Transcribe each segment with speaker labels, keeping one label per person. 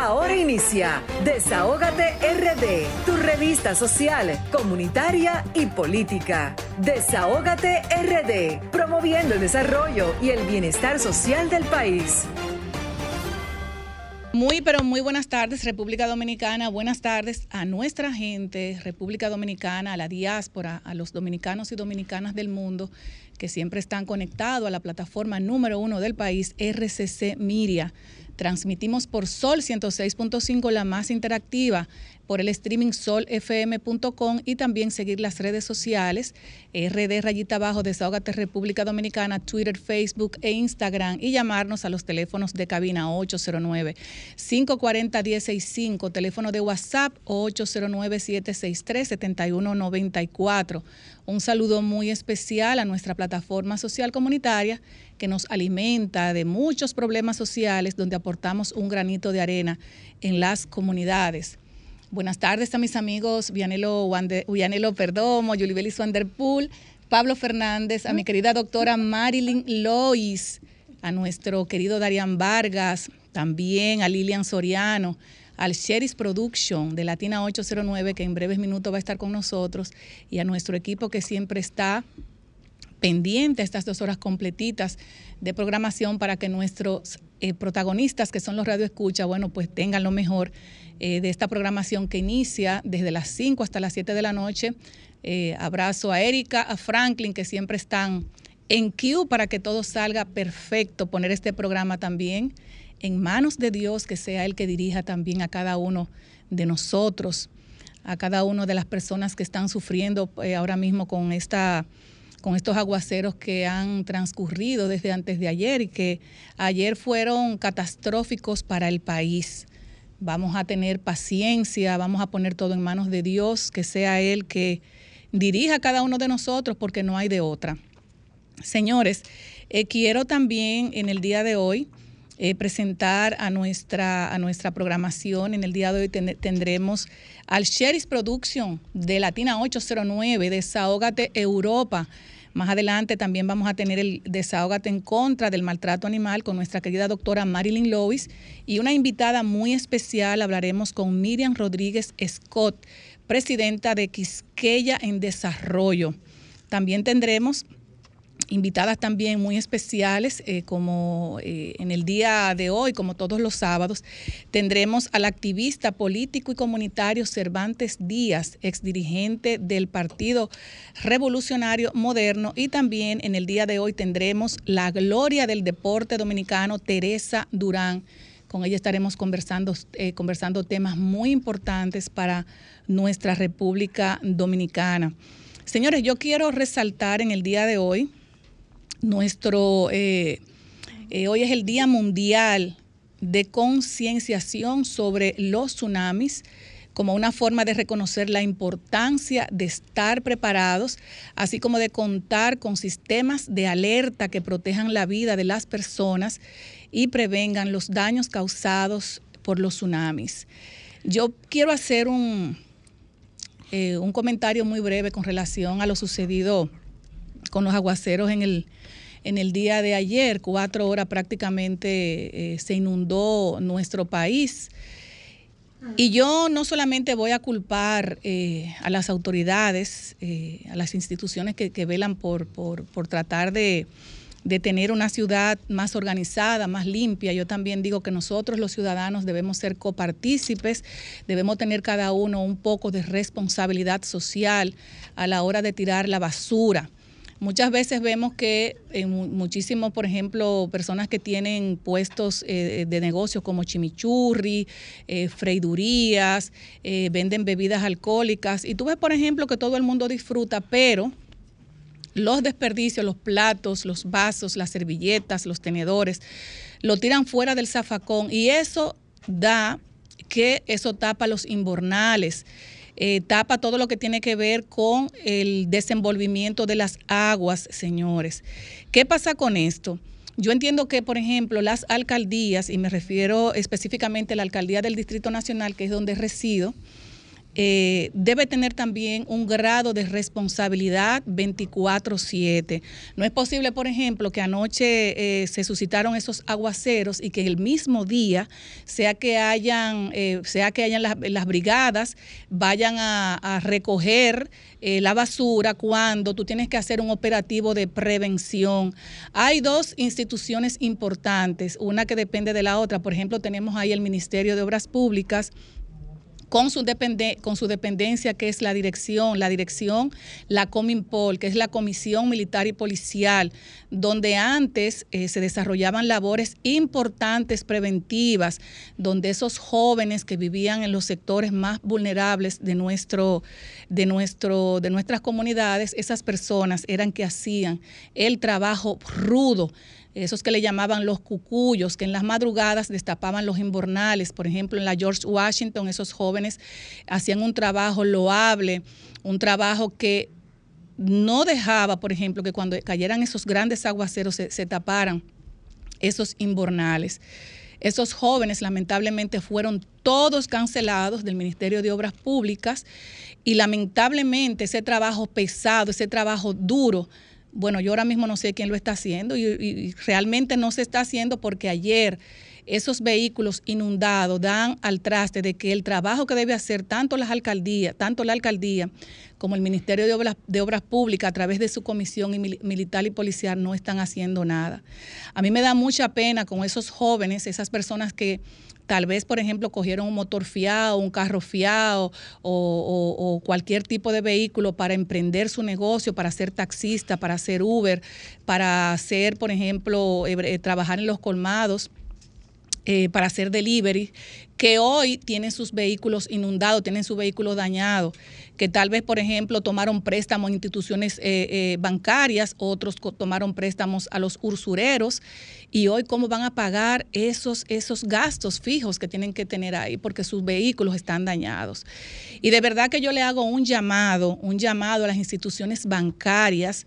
Speaker 1: Ahora inicia Desahógate RD, tu revista social, comunitaria y política. Desahógate RD, promoviendo el desarrollo y el bienestar social del país.
Speaker 2: Muy, pero muy buenas tardes, República Dominicana. Buenas tardes a nuestra gente, República Dominicana, a la diáspora, a los dominicanos y dominicanas del mundo que siempre están conectados a la plataforma número uno del país, RCC Miria. Transmitimos por Sol 106.5, la más interactiva, por el streaming solfm.com y también seguir las redes sociales, RD Rayita Abajo, Desahogate República Dominicana, Twitter, Facebook e Instagram y llamarnos a los teléfonos de cabina 809-540-165, teléfono de WhatsApp 809-763-7194. Un saludo muy especial a nuestra plataforma social comunitaria que nos alimenta de muchos problemas sociales donde aportamos un granito de arena en las comunidades. Buenas tardes a mis amigos Vianelo, Vianelo Perdomo, Yulibelis Wanderpool, Pablo Fernández, a mi querida doctora Marilyn Lois, a nuestro querido Darian Vargas, también a Lilian Soriano, al Sheris Production de Latina 809, que en breves minutos va a estar con nosotros, y a nuestro equipo que siempre está pendiente estas dos horas completitas de programación para que nuestros eh, protagonistas, que son los Radio Escucha, bueno, pues tengan lo mejor eh, de esta programación que inicia desde las 5 hasta las 7 de la noche. Eh, abrazo a Erika, a Franklin, que siempre están en queue para que todo salga perfecto, poner este programa también en manos de Dios, que sea Él que dirija también a cada uno de nosotros, a cada una de las personas que están sufriendo ahora mismo con esta con estos aguaceros que han transcurrido desde antes de ayer y que ayer fueron catastróficos para el país. Vamos a tener paciencia, vamos a poner todo en manos de Dios, que sea Él que dirija a cada uno de nosotros porque no hay de otra. Señores, eh, quiero también en el día de hoy eh, presentar a nuestra, a nuestra programación. En el día de hoy tendremos al Sheris Production de Latina 809, Desahógate Europa. Más adelante también vamos a tener el Desahógate en contra del maltrato animal con nuestra querida doctora Marilyn Lois y una invitada muy especial. Hablaremos con Miriam Rodríguez Scott, presidenta de Quisqueya en Desarrollo. También tendremos invitadas también muy especiales, eh, como eh, en el día de hoy, como todos los sábados, tendremos al activista político y comunitario Cervantes Díaz, exdirigente del Partido Revolucionario Moderno, y también en el día de hoy tendremos la gloria del deporte dominicano, Teresa Durán. Con ella estaremos conversando, eh, conversando temas muy importantes para nuestra República Dominicana. Señores, yo quiero resaltar en el día de hoy nuestro, eh, eh, hoy es el Día Mundial de Concienciación sobre los tsunamis como una forma de reconocer la importancia de estar preparados, así como de contar con sistemas de alerta que protejan la vida de las personas y prevengan los daños causados por los tsunamis. Yo quiero hacer un, eh, un comentario muy breve con relación a lo sucedido con los aguaceros en el, en el día de ayer, cuatro horas prácticamente eh, se inundó nuestro país. Y yo no solamente voy a culpar eh, a las autoridades, eh, a las instituciones que, velan por, por, tratar de, de, tener una ciudad más organizada, más limpia. Yo también digo que nosotros los ciudadanos debemos ser copartícipes, debemos tener cada uno un poco de responsabilidad social a la hora de tirar la basura. Muchas veces vemos que muchísimos, por ejemplo, personas que tienen puestos eh, de negocios como chimichurri, eh, freidurías, eh, venden bebidas alcohólicas. Y tú ves, por ejemplo, que todo el mundo disfruta, pero los desperdicios, los platos, los vasos, las servilletas, los tenedores, lo tiran fuera del zafacón y eso da que eso tapa los inbornales. Eh, tapa todo lo que tiene que ver con el desenvolvimiento de las aguas, señores. ¿Qué pasa con esto? Yo entiendo que, por ejemplo, las alcaldías, y me refiero específicamente a la alcaldía del Distrito Nacional, que es donde resido, eh, debe tener también un grado de responsabilidad 24/7. No es posible, por ejemplo, que anoche eh, se suscitaron esos aguaceros y que el mismo día, sea que hayan, eh, sea que hayan las, brigadas, vayan a, recoger la basura cuando tú tienes que hacer un operativo de prevención. Hay dos instituciones importantes, una que depende de la otra. Por ejemplo, tenemos ahí el Ministerio de Obras Públicas con su, con su dependencia, que es la dirección, la dirección, la Cominpol, que es la Comisión Militar y Policial, donde antes eh, se desarrollaban labores importantes preventivas, donde esos jóvenes que vivían en los sectores más vulnerables de, nuestro, de, nuestro, de nuestras comunidades, esas personas eran que hacían el trabajo rudo esos que le llamaban los cucuyos, que en las madrugadas destapaban los invernales. Por ejemplo, en la George Washington, esos jóvenes hacían un trabajo loable, un trabajo que no dejaba, por ejemplo, que cuando cayeran esos grandes aguaceros se, taparan esos invernales. Esos jóvenes lamentablemente fueron todos cancelados del Ministerio de Obras Públicas y lamentablemente ese trabajo pesado, ese trabajo duro, bueno, yo ahora mismo no sé quién lo está haciendo y, realmente no se está haciendo porque ayer esos vehículos inundados dan al traste de que el trabajo que debe hacer tanto las alcaldías, tanto la alcaldía como el Ministerio de Obras, Públicas a través de su comisión militar y policial no están haciendo nada. A mí me da mucha pena con esos jóvenes, esas personas que tal vez, por ejemplo, cogieron un motor fiado, un carro fiado o, cualquier tipo de vehículo para emprender su negocio, para ser taxista, para hacer Uber, para hacer, por ejemplo, eh, trabajar en los colmados. Eh, para hacer delivery, que hoy tienen sus vehículos inundados, tienen sus vehículos dañados, que tal vez, por ejemplo, tomaron préstamos en instituciones bancarias, otros tomaron préstamos a los usureros y hoy cómo van a pagar esos, esos gastos fijos que tienen que tener ahí porque sus vehículos están dañados. Y de verdad que yo le hago un llamado, un llamado a las instituciones bancarias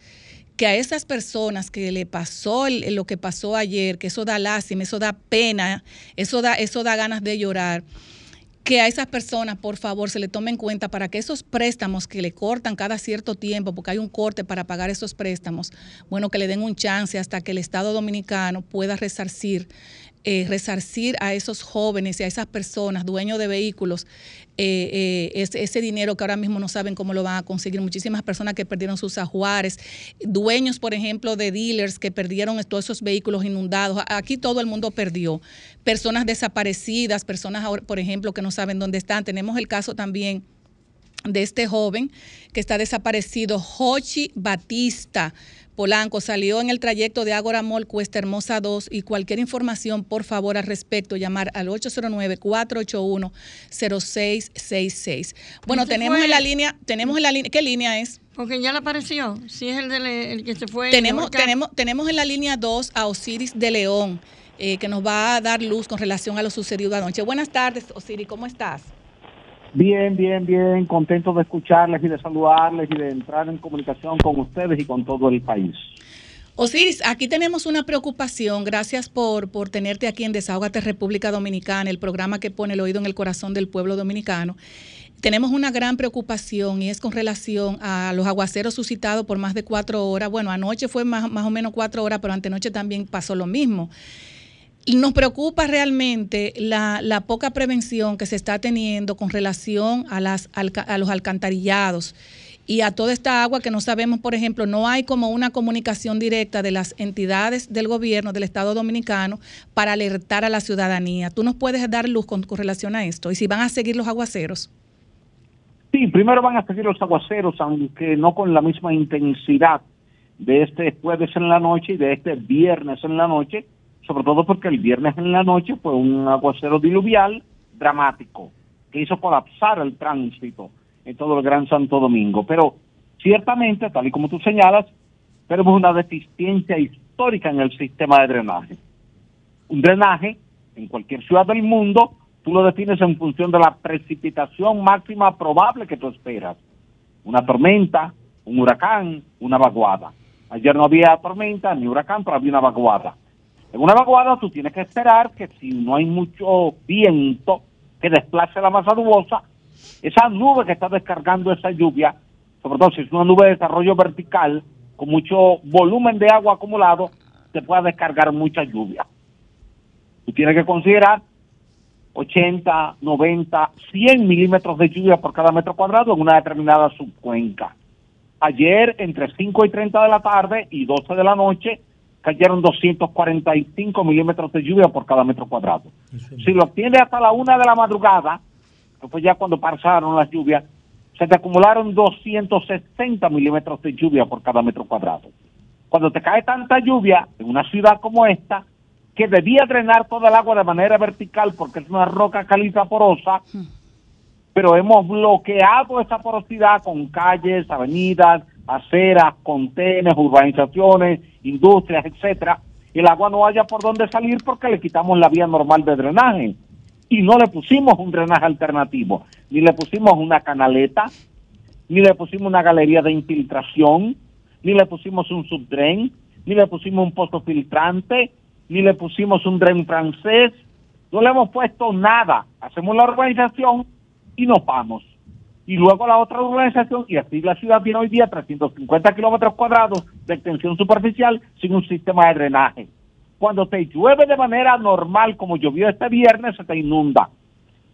Speaker 2: que a esas personas que le pasó lo que pasó ayer, que eso da lástima, eso da pena, eso da, eso da ganas de llorar que a esas personas, por favor, se le tome en cuenta para que esos préstamos que le cortan cada cierto tiempo, porque hay un corte para pagar esos préstamos, bueno, que le den un chance hasta que el Estado Dominicano pueda resarcir eh, resarcir a esos jóvenes y a esas personas, dueños de vehículos, eh, eh, ese, dinero que ahora mismo no saben cómo lo van a conseguir. Muchísimas personas que perdieron sus ajuares, dueños, por ejemplo, de dealers que perdieron todos esos vehículos inundados. Aquí todo el mundo perdió. Personas desaparecidas, personas, por ejemplo, que no saben dónde están. Tenemos el caso también de este joven que está desaparecido, Jochi Batista. Polanco salió en el trayecto de Ágora Mall Cuesta Hermosa 2 y cualquier información, por favor, al respecto, llamar al 809-481-0666. Bueno, tenemos en la línea, tenemos en la línea, ¿qué línea es?
Speaker 3: Porque ya le apareció, si es el, el que se fue.
Speaker 2: Tenemos, tenemos, tenemos en la línea 2 a Osiris de León, eh, que nos va a dar luz con relación a lo sucedido anoche. Buenas tardes, Osiris, ¿cómo estás?
Speaker 4: Bien, bien, bien, contento de escucharles y de saludarles y de entrar en comunicación con ustedes y con todo el país.
Speaker 2: Osiris, aquí tenemos una preocupación. Gracias por, por tenerte aquí en Desahogate República Dominicana, el programa que pone el oído en el corazón del pueblo dominicano. Tenemos una gran preocupación y es con relación a los aguaceros suscitados por más de cuatro horas. Bueno, anoche fue más, más o menos cuatro horas, pero antenoche también pasó lo mismo. Nos preocupa realmente la, poca prevención que se está teniendo con relación a, las, a los alcantarillados y a toda esta agua que no sabemos, por ejemplo, no hay como una comunicación directa de las entidades del gobierno del Estado Dominicano para alertar a la ciudadanía. ¿Tú nos puedes dar luz con, relación a esto? ¿Y si van a seguir los aguaceros?
Speaker 4: Sí, primero van a seguir los aguaceros, aunque no con la misma intensidad de este jueves en la noche y de este viernes en la noche, sobre todo porque el viernes en la noche fue un aguacero diluvial dramático que hizo colapsar el tránsito en todo el Gran Santo Domingo. Pero ciertamente, tal y como tú señalas, tenemos una deficiencia histórica en el sistema de drenaje. Un drenaje, en cualquier ciudad del mundo, tú lo defines en función de la precipitación máxima probable que tú esperas. Una tormenta, un huracán, una vaguada. Ayer no había tormenta ni huracán, pero había una vaguada. En una vaguada tú tienes que esperar que si no hay mucho viento que desplace la masa nubosa, Esa nube que está descargando esa lluvia, sobre todo si es una nube de desarrollo vertical, con mucho volumen de agua acumulado, te puede descargar mucha lluvia. Tú tienes que considerar 80, 90, 100 milímetros de lluvia por cada metro cuadrado en una determinada subcuenca. Ayer, entre 5 y 30 de la tarde y 12 de la noche, cayeron 245 milímetros de lluvia por cada metro cuadrado. Si lo obtienes hasta la una de la madrugada, que fue ya cuando pasaron las lluvias, se te acumularon 260 milímetros de lluvia por cada metro cuadrado. Cuando te cae tanta lluvia en una ciudad como esta, que debía drenar toda el agua de manera vertical porque es una roca caliza porosa, pero hemos bloqueado esa porosidad con calles, avenidas, aceras, contenes, urbanizaciones, industrias, etcétera, el agua no haya por dónde salir porque le quitamos la vía normal de drenaje y no le pusimos un drenaje alternativo, ni le pusimos una canaleta, ni le pusimos una galería de infiltración, ni le pusimos un subdren, ni le pusimos un pozo filtrante, ni le pusimos un dren francés, no le hemos puesto nada. Hacemos la urbanización y nos vamos. Y luego la otra urbanización, y así la ciudad tiene hoy día 350 kilómetros cuadrados de extensión superficial sin un sistema de drenaje. Cuando te llueve de manera normal, como llovió este viernes, se te inunda.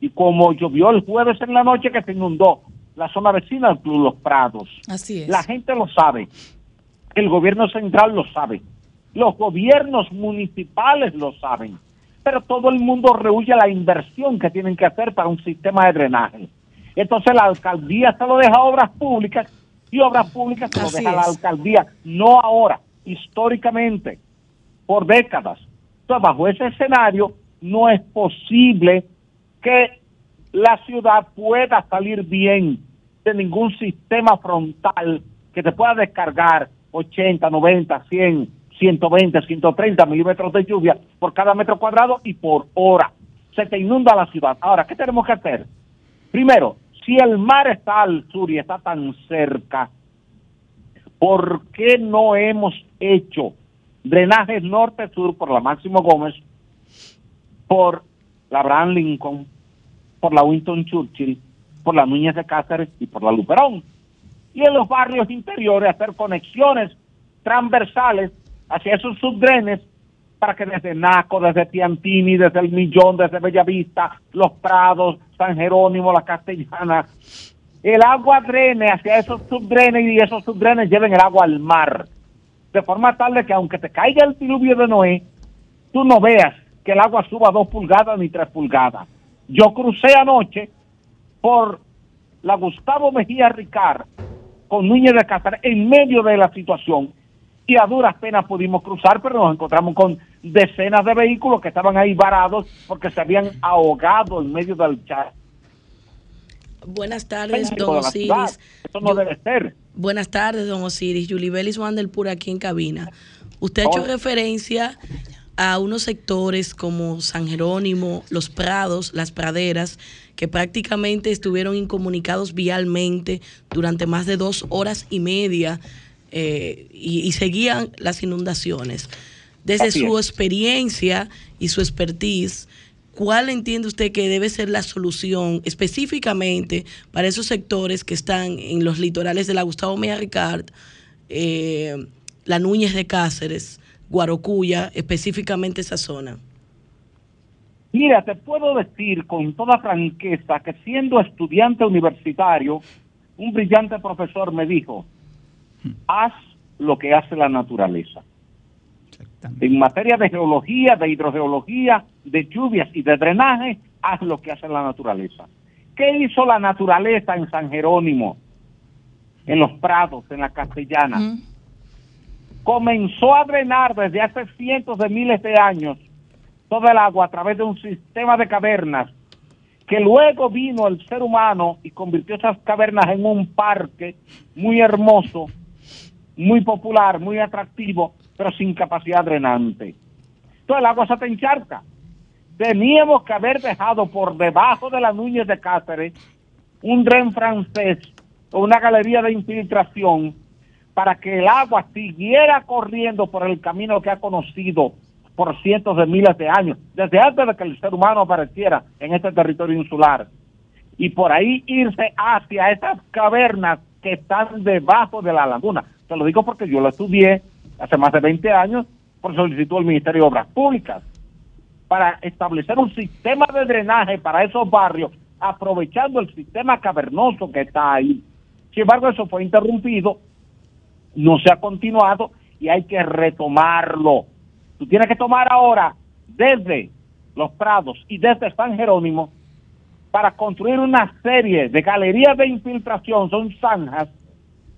Speaker 4: Y como llovió el jueves en la noche, que se inundó la zona vecina del Club Los Prados.
Speaker 2: Así es.
Speaker 4: La gente lo sabe. El gobierno central lo sabe. Los gobiernos municipales lo saben. Pero todo el mundo rehuye la inversión que tienen que hacer para un sistema de drenaje. Entonces la alcaldía se lo deja a obras públicas y obras públicas se lo
Speaker 2: Así
Speaker 4: deja a la alcaldía. No ahora, históricamente, por décadas. Entonces, bajo ese escenario, no es posible que la ciudad pueda salir bien de ningún sistema frontal que te pueda descargar 80, 90, 100, 120, 130 milímetros de lluvia por cada metro cuadrado y por hora. Se te inunda la ciudad. Ahora, ¿qué tenemos que hacer? Primero, si el mar está al sur y está tan cerca, ¿por qué no hemos hecho drenajes norte-sur por la Máximo Gómez, por la Abraham Lincoln, por la Winston Churchill, por la Núñez de Cáceres y por la Luperón? Y en los barrios interiores hacer conexiones transversales hacia esos subdrenes para que desde Naco, desde Piantini, desde El Millón, desde Bellavista, Los Prados, San Jerónimo, La Castellana, el agua drene hacia esos subdrenes y esos subdrenes lleven el agua al mar. De forma tal de que aunque te caiga el diluvio de Noé, tú no veas que el agua suba dos pulgadas ni tres pulgadas. Yo crucé anoche por la Gustavo Mejía Ricard con Núñez de Cáceres en medio de la situación y a duras penas pudimos cruzar, pero nos encontramos con decenas de vehículos que estaban ahí varados porque se habían ahogado en medio del chat.
Speaker 5: Buenas tardes, don. Osiris.
Speaker 4: Eso no
Speaker 5: Yo-
Speaker 4: debe ser.
Speaker 5: Buenas tardes, don Osiris. Yulibelis Wandelpur aquí en cabina. Usted ha hecho referencia a unos sectores como San Jerónimo, Los Prados, Las Praderas, que prácticamente estuvieron incomunicados vialmente durante más de dos horas y media eh, y, y seguían las inundaciones. Desde
Speaker 4: Así
Speaker 5: su
Speaker 4: es.
Speaker 5: experiencia y su expertise, ¿cuál entiende usted que debe ser la solución específicamente para esos sectores que están en los litorales de la Gustavo Mejía Ricard, eh, la Núñez de Cáceres, Guarocuya, específicamente esa zona?
Speaker 4: Mira, te puedo decir con toda franqueza que siendo estudiante universitario, un brillante profesor me dijo, haz lo que hace la naturaleza. En materia de geología, de hidrogeología, de lluvias y de drenaje, haz lo que hace la naturaleza. ¿Qué hizo la naturaleza en San Jerónimo, en los prados, en la castellana?
Speaker 2: Mm.
Speaker 4: comenzó a drenar desde hace cientos de miles de años toda el agua a través de un sistema de cavernas que luego vino el ser humano y convirtió esas cavernas en un parque muy hermoso, muy popular, muy atractivo, pero sin capacidad drenante. Entonces el agua se te encharca. Teníamos que haber dejado por debajo de la Núñez de Cáceres un dren francés o una galería de infiltración para que el agua siguiera corriendo por el camino que ha conocido por cientos de miles de años, desde antes de que el ser humano apareciera en este territorio insular. y por ahí irse hacia esas cavernas que están debajo de la laguna. Te lo digo porque yo lo estudié hace más de 20 años por solicitud del Ministerio de Obras Públicas para establecer un sistema de drenaje para esos barrios, aprovechando el sistema cavernoso que está ahí. Sin embargo, eso fue interrumpido, no se ha continuado y hay que retomarlo. Tú tienes que tomar ahora desde los Prados y desde San Jerónimo para construir una serie de galerías de infiltración, son zanjas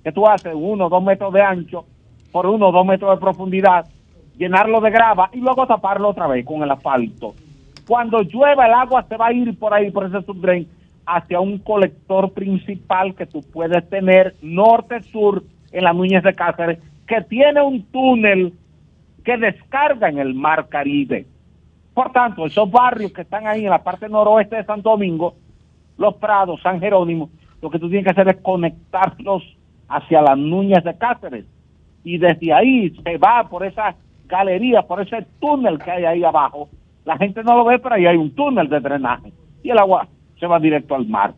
Speaker 4: que tú haces uno o dos metros de ancho por uno o dos metros de profundidad, llenarlo de grava y luego taparlo otra vez con el asfalto. Cuando llueva el agua se va a ir por ahí, por ese subdrain, hacia un colector principal que tú puedes tener norte-sur en las Núñez de Cáceres, que tiene un túnel que descarga en el mar Caribe. Por tanto, esos barrios que están ahí en la parte noroeste de Santo Domingo, Los Prados, San Jerónimo, lo que tú tienes que hacer es conectarlos hacia las Núñez de Cáceres. Y desde ahí se va por esa galería, por ese túnel que hay ahí abajo. La gente no lo ve, pero ahí hay un túnel de drenaje. Y el agua se va directo al mar.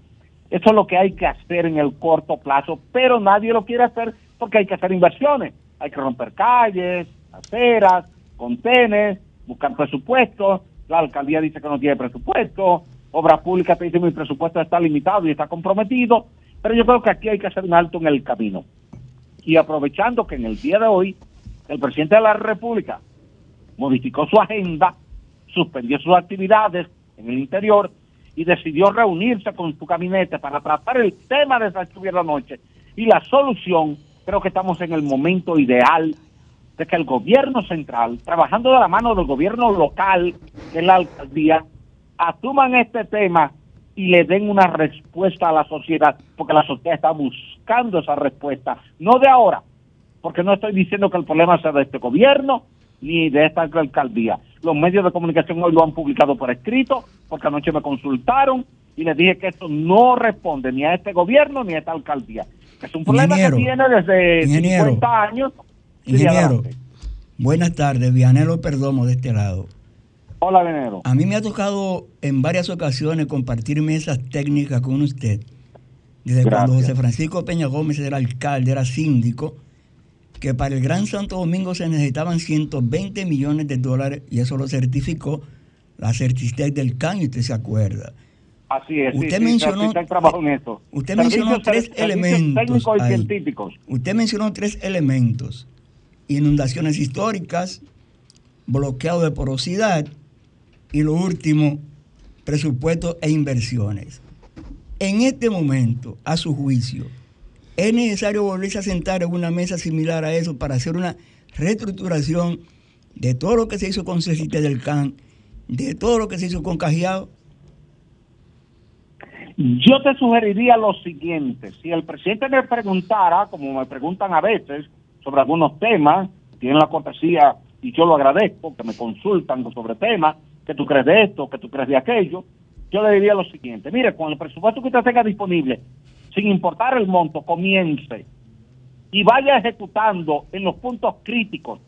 Speaker 4: Eso es lo que hay que hacer en el corto plazo, pero nadie lo quiere hacer porque hay que hacer inversiones. Hay que romper calles, aceras, contenes, buscar presupuestos. La alcaldía dice que no tiene presupuesto. Obras públicas te dice mi presupuesto está limitado y está comprometido. Pero yo creo que aquí hay que hacer un alto en el camino. Y aprovechando que en el día de hoy el presidente de la República modificó su agenda, suspendió sus actividades en el interior y decidió reunirse con su gabinete para tratar el tema de esa lluvia la noche. Y la solución, creo que estamos en el momento ideal de que el gobierno central, trabajando de la mano del gobierno local, en la alcaldía, asuman este tema y le den una respuesta a la sociedad, porque la sociedad está buscando esa respuesta, no de ahora, porque no estoy diciendo que el problema sea de este gobierno ni de esta alcaldía. Los medios de comunicación hoy lo han publicado por escrito, porque anoche me consultaron y les dije que esto no responde ni a este gobierno ni a esta alcaldía. Es un problema que tiene desde 50 años.
Speaker 6: Ingeniero, buenas tardes, Vianelo Perdomo de este lado.
Speaker 4: Hola, Vianelo.
Speaker 6: A mí me ha tocado en varias ocasiones compartir mesas técnicas con usted. Desde cuando José Francisco Peña Gómez era alcalde, era síndico, que para el Gran Santo Domingo se necesitaban 120 millones de dólares y eso lo certificó la Certistec del CAN y usted se acuerda.
Speaker 4: Así es.
Speaker 6: Usted mencionó, Usted mencionó tres elementos. Usted mencionó tres elementos: inundaciones históricas, bloqueado de porosidad y lo último, presupuesto e inversiones. En este momento, a su juicio, es necesario volverse a sentar en una mesa similar a eso para hacer una reestructuración de todo lo que se hizo con Cecite del CAN, de todo lo que se hizo con Cajiao.
Speaker 4: Yo te sugeriría lo siguiente, si el presidente me preguntara, como me preguntan a veces, sobre algunos temas, tienen la cortesía, y yo lo agradezco, que me consultan sobre temas, que tú crees de esto, que tú crees de aquello, yo le diría lo siguiente, mire, con el presupuesto que usted tenga disponible, sin importar el monto, comience y vaya ejecutando en los puntos críticos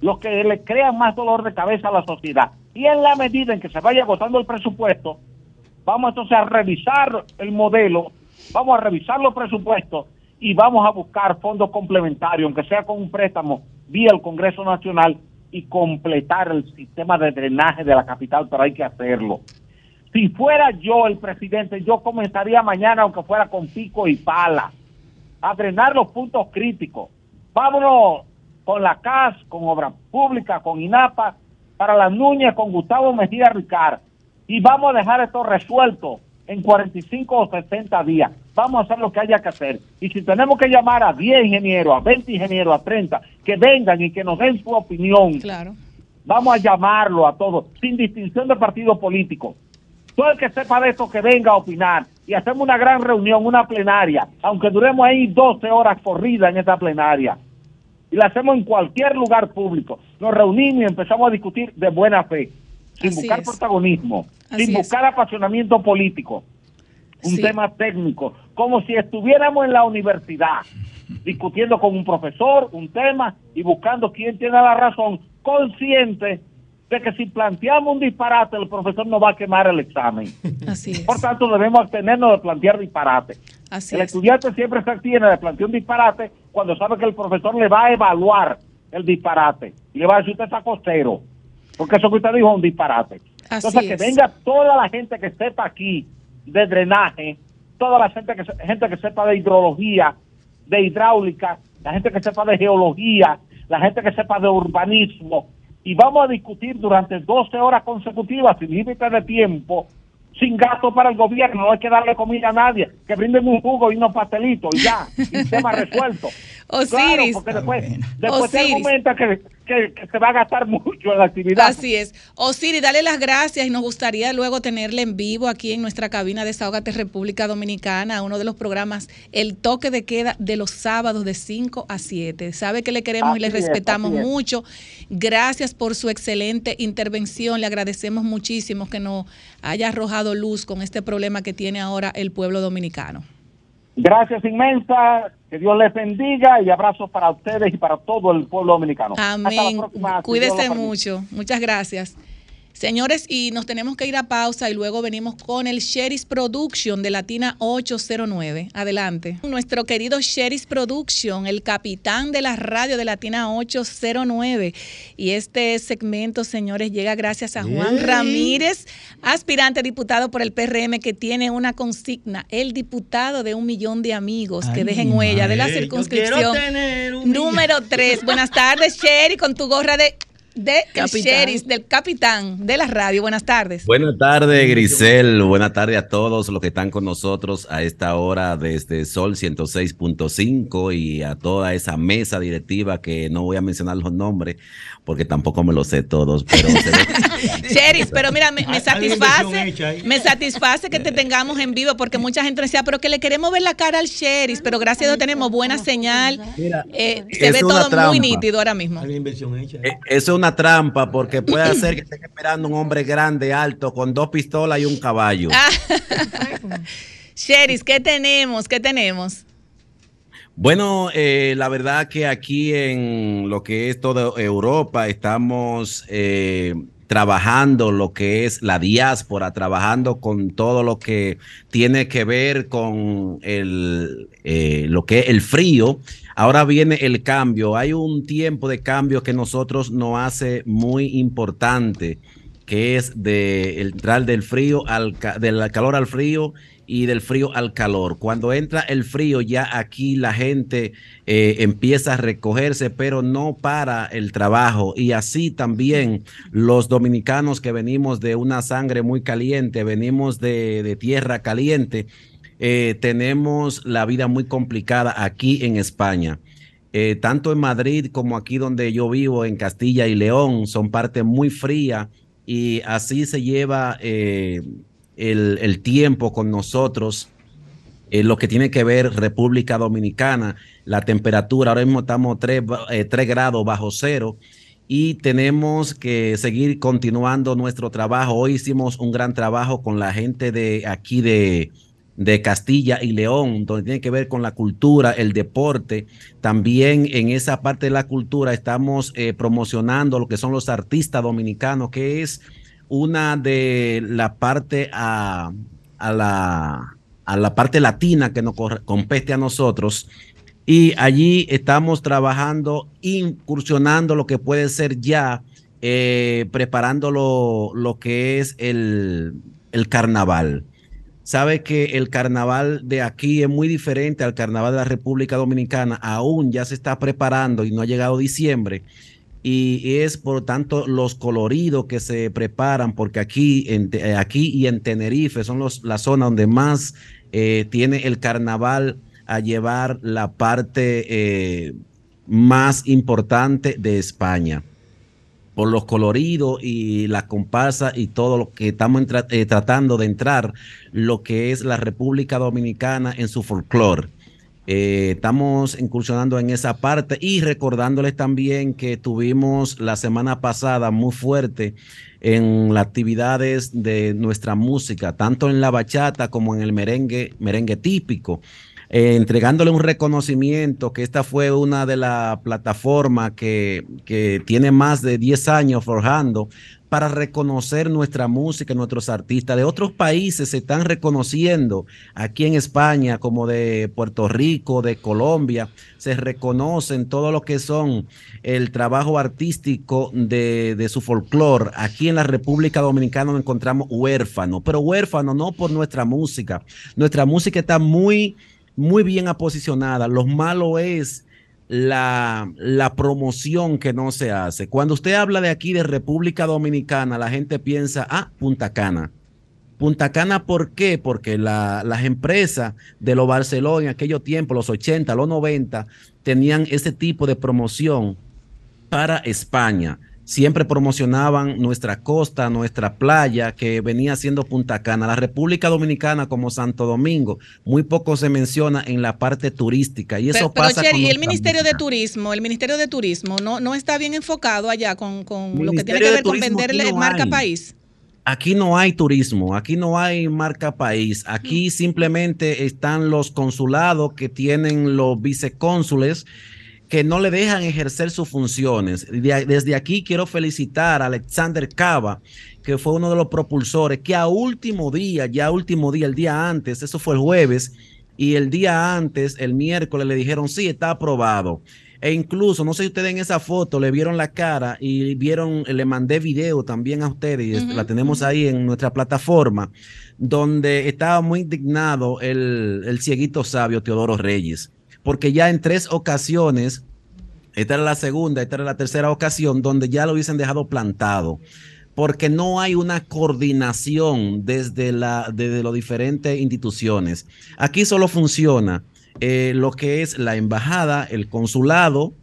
Speaker 4: los que le crean más dolor de cabeza a la sociedad. Y en la medida en que se vaya agotando el presupuesto, vamos entonces a revisar el modelo, vamos a revisar los presupuestos y vamos a buscar fondos complementarios, aunque sea con un préstamo vía el Congreso Nacional y completar el sistema de drenaje de la capital, pero hay que hacerlo. Si fuera yo el presidente, yo comenzaría mañana, aunque fuera con pico y pala, a drenar los puntos críticos. Vámonos con la CAS, con Obra Pública, con INAPA, para las Núñez, con Gustavo Mejía Ricard. Y vamos a dejar esto resuelto en 45 o 60 días. Vamos a hacer lo que haya que hacer. Y si tenemos que llamar a 10 ingenieros, a 20 ingenieros, a 30, que vengan y que nos den su opinión.
Speaker 2: Claro.
Speaker 4: Vamos a llamarlo a todos, sin distinción de partido político. Todo el que sepa de esto que venga a opinar y hacemos una gran reunión, una plenaria, aunque duremos ahí 12 horas corridas en esa plenaria. Y la hacemos en cualquier lugar público. Nos reunimos y empezamos a discutir de buena fe, sin buscar protagonismo, sin buscar apasionamiento político. Un tema técnico, como si estuviéramos en la universidad, discutiendo con un profesor un tema y buscando quién tiene la razón, consciente de que si planteamos un disparate, el profesor no va a quemar el examen. Así Por tanto, debemos abstenernos de plantear disparate. el estudiante siempre se abstiene de plantear un disparate cuando sabe que el profesor le va a evaluar el disparate y le va a decir usted está costero, porque eso que usted dijo es un disparate. Entonces, que venga toda la gente que sepa aquí de drenaje, toda la gente que, gente que sepa de hidrología, de hidráulica, la gente que sepa de geología, la gente que sepa de urbanismo, y vamos a discutir durante 12 horas consecutivas sin límite de tiempo sin gasto para el gobierno, no hay que darle comida a nadie, que brinden un jugo y unos pastelitos y ya, y tema resuelto.
Speaker 2: Osiris.
Speaker 4: porque después, después se argumenta que, se va a gastar mucho en la actividad.
Speaker 2: Así es. Osiris, dale las gracias y nos gustaría luego tenerle en vivo aquí en nuestra cabina de Desahogate República Dominicana, uno de los programas, el toque de queda de los sábados de 5 a 7. Sabe que le queremos y le respetamos mucho. Gracias por su excelente intervención. Le agradecemos muchísimo que nos haya arrojado luz con este problema que tiene ahora el pueblo dominicano.
Speaker 4: Gracias inmensa, que Dios les bendiga y abrazos para ustedes y para todo el pueblo dominicano.
Speaker 2: Amén. Cuídese mucho. Muchas gracias. Señores, y nos tenemos que ir a pausa y luego venimos con el Sheris Production de Latina 809. Adelante. Nuestro querido Sheris Production, el capitán de la radio de Latina 809. Y este segmento, señores, llega gracias a Juan Ramírez, aspirante diputado por el PRM que tiene una consigna, el diputado de un millón de amigos que dejen huella de la circunscripción número 3. Buenas tardes, Sherry, con tu gorra de de el del capitán de la radio. Buenas tardes.
Speaker 7: Buenas tardes, Grisel. Buenas tardes a todos los que están con nosotros a esta hora desde Sol 106.5 y a toda esa mesa directiva que no voy a mencionar los nombres porque tampoco me lo sé todos, pero
Speaker 2: Cheris, pero mira, me, satisface, me satisface que te tengamos en vivo porque mucha gente decía, pero que le queremos ver la cara al Cheris, pero gracias a Dios tenemos buena señal. Eh, se ve todo muy nítido ahora mismo.
Speaker 7: Eh, eso es una trampa porque puede hacer que esté esperando un hombre grande, alto, con dos pistolas y un caballo.
Speaker 2: Cheris, ¿qué tenemos? ¿Qué tenemos?
Speaker 7: Bueno, eh, la verdad que aquí en lo que es toda Europa estamos eh, trabajando lo que es la diáspora, trabajando con todo lo que tiene que ver con el, eh, lo que es el frío. Ahora viene el cambio. Hay un tiempo de cambio que nosotros nos hace muy importante, que es de entrar del frío al del calor al frío y del frío al calor. Cuando entra el frío, ya aquí la gente eh, empieza a recogerse, pero no para el trabajo. Y así también los dominicanos que venimos de una sangre muy caliente, venimos de, tierra caliente, eh, tenemos la vida muy complicada aquí en España. Eh, tanto en Madrid como aquí donde yo vivo, en Castilla y León, son parte muy fría y así se lleva el, tiempo con nosotros, eh, lo que tiene que ver República Dominicana, la temperatura, ahora mismo estamos 3, eh, grados bajo cero y tenemos que seguir continuando nuestro trabajo. Hoy hicimos un gran trabajo con la gente de aquí de, de Castilla y León, donde tiene que ver con la cultura, el deporte. También en esa parte de la cultura estamos eh, promocionando lo que son los artistas dominicanos, que es una de la parte a, la, a la parte latina que nos compete a nosotros. Y allí estamos trabajando, incursionando lo que puede ser ya, eh, preparando lo, que es el, el carnaval. Sabe que el carnaval de aquí es muy diferente al carnaval de la República Dominicana. Aún ya se está preparando y no ha llegado diciembre y es por tanto los coloridos que se preparan, porque aquí, eh, aquí y en Tenerife son los, la zona donde más eh, tiene el carnaval a llevar la parte eh, más importante de España. Por los coloridos y la comparsa y todo lo que estamos tratando de entrar, lo que es la República Dominicana en su folclore. Eh, estamos incursionando en esa parte y recordándoles también que tuvimos la semana pasada muy fuerte en las actividades de nuestra música, tanto en la bachata como en el merengue, merengue típico. Eh, entregándole un reconocimiento, que esta fue una de las plataformas que, que tiene más de 10 años forjando para reconocer nuestra música, nuestros artistas. De otros países se están reconociendo, aquí en España, como de Puerto Rico, de Colombia, se reconocen todo lo que son el trabajo artístico de, de su folclore. Aquí en la República Dominicana nos encontramos huérfanos, pero huérfanos no por nuestra música. Nuestra música está muy, muy bien aposicionada. Lo malo es la, la, promoción que no se hace. Cuando usted habla de aquí de República Dominicana, la gente piensa, ah, Punta Cana. Punta Cana, ¿por qué? Porque las empresas de los Barcelona en aquellos tiempos, los 80, los 90, tenían ese tipo de promoción para España siempre promocionaban nuestra costa, nuestra playa, que venía siendo Punta Cana. La República Dominicana como Santo Domingo, muy poco se menciona en la parte turística. Y eso pasa
Speaker 2: pero, y el Ministerio de Turismo, el Ministerio de Turismo no, no está bien enfocado allá con, lo que tiene que ver con venderle marca país.
Speaker 7: Aquí no hay turismo, aquí no hay marca país, aquí mm. simplemente están los consulados que tienen los vicecónsules que no le dejan ejercer sus funciones. Desde aquí quiero felicitar a Alexander Cava, que fue uno de los propulsores, que a último día, ya último día, el día antes, eso fue el jueves, y el día antes, el miércoles, le dijeron, sí, está aprobado. E incluso, no sé si ustedes en esa foto le vieron la cara y vieron, le mandé video también a ustedes, y la tenemos ahí en nuestra plataforma, donde estaba muy indignado el, el cieguito sabio Teodoro Reyes porque ya en tres ocasiones, esta era la segunda, esta era la tercera ocasión, donde ya lo hubiesen dejado plantado, porque no hay una coordinación desde, la, desde las diferentes instituciones. Aquí solo funciona eh, lo que es la embajada, el consulado,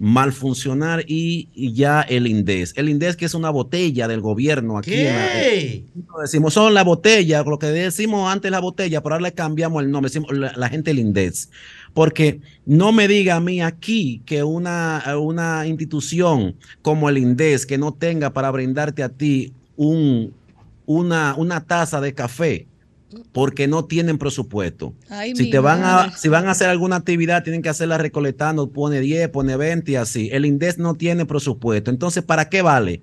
Speaker 7: mal funcionar y, ya el INDES. El INDES que es una botella del gobierno aquí. ¿Qué? decimos, son la botella, lo que decimos antes la botella, pero ahora le cambiamos el nombre, decimos la, la gente el INDES. Porque no me diga a mí aquí que una, una institución como el INDES que no tenga para brindarte a ti un, una, una taza de café, porque no tienen presupuesto. si te van a, si van a hacer alguna actividad, tienen que hacerla recolectando, pone 10, pone 20 y así. El INDES no tiene presupuesto. Entonces, ¿para qué vale?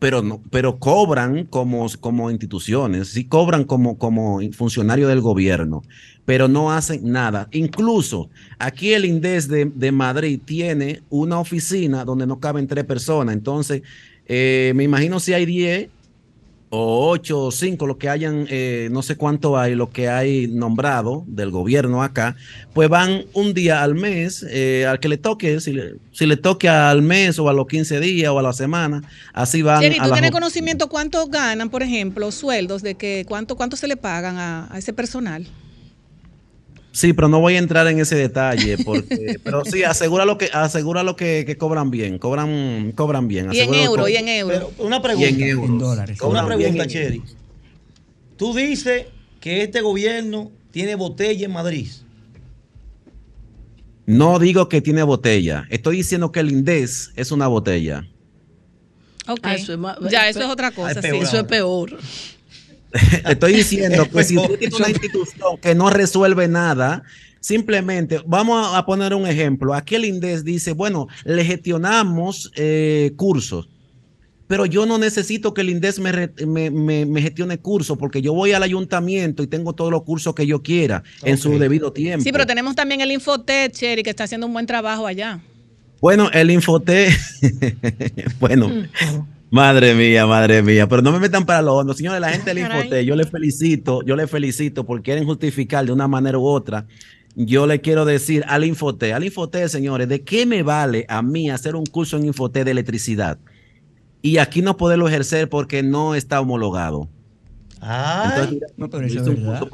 Speaker 7: Pero no, pero cobran como, como instituciones, sí cobran como, como funcionario del gobierno pero no hacen nada. Incluso aquí el INDES de, Madrid tiene una oficina donde no caben tres personas. Entonces, eh, me imagino si hay 10 o 8 o 5, lo que hayan, eh, no sé cuánto hay, lo que hay nombrado del gobierno acá, pues van un día al mes, eh, al que le toque, si le, si le toque al mes o a los 15 días o a la semana, así van.
Speaker 2: Jerry, ¿tú tienes conocimiento cuánto ganan, por ejemplo, sueldos de que cuánto, cuánto se le pagan a ese personal?
Speaker 7: Sí, pero no voy a entrar en ese detalle, porque, pero sí, asegura lo que, asegura lo que, cobran bien, cobran, cobran bien.
Speaker 2: Y en euro, y en euro.
Speaker 8: una pregunta. en Una pregunta, Cheri. Tú dices que este gobierno tiene botella en Madrid.
Speaker 7: No digo que tiene botella. Estoy diciendo que el INDES es una botella.
Speaker 2: Ok. Ah, ya, eso es otra cosa. sí. Eso es peor.
Speaker 7: Estoy diciendo que si usted tiene una institución que no resuelve nada, simplemente, vamos a poner un ejemplo. Aquí el INDES dice, bueno, le gestionamos eh, cursos, pero yo no necesito que el INDES me, gestione cursos porque yo voy al ayuntamiento y tengo todos los cursos que yo quiera en su debido tiempo.
Speaker 2: Sí, pero tenemos también el Infotech, Cherry, que está haciendo un buen trabajo allá.
Speaker 7: Bueno, el Infotech, bueno. Mm. Madre mía, madre mía, pero no me metan para los hondo. Señores, la gente del Infote, yo les felicito, yo les felicito porque quieren justificar de una manera u otra. Yo le quiero decir al Infote, al Infote, señores, ¿de qué me vale a mí hacer un curso en Infote de electricidad? Y aquí no poderlo ejercer porque no está homologado.
Speaker 2: Ah, no, pero eso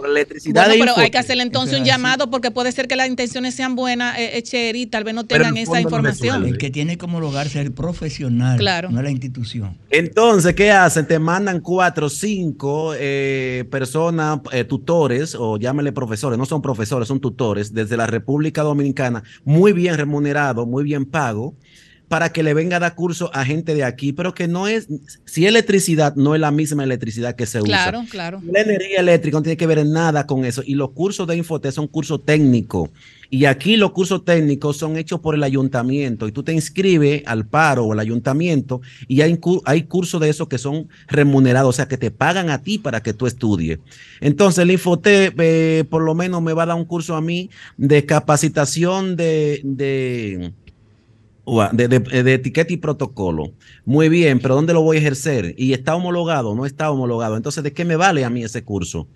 Speaker 2: electricidad bueno, pero hay que hacerle entonces un llamado porque puede ser que las intenciones sean buenas, eh, eh y tal vez no tengan esa información.
Speaker 6: el que tiene que homologarse es el profesional, no la institución.
Speaker 7: Entonces, ¿qué hacen? Te mandan cuatro, cinco eh, personas, eh, tutores, o llámele profesores, no son profesores, son tutores, desde la República Dominicana, muy bien remunerado, muy bien pago para que le venga a dar curso a gente de aquí, pero que no es, si electricidad, no es la misma electricidad que se usa.
Speaker 2: Claro, claro.
Speaker 7: La energía eléctrica no tiene que ver nada con eso. Y los cursos de Infotec son cursos técnicos. Y aquí los cursos técnicos son hechos por el ayuntamiento y tú te inscribes al paro o al ayuntamiento y hay, hay cursos de esos que son remunerados, o sea, que te pagan a ti para que tú estudies. Entonces el Infotec eh, por lo menos me va a dar un curso a mí de capacitación de, de de, etiqueta y protocolo. Muy bien, pero ¿dónde lo voy a ejercer? ¿Y está homologado? ¿No está homologado? Entonces, ¿de qué me vale a mí ese curso?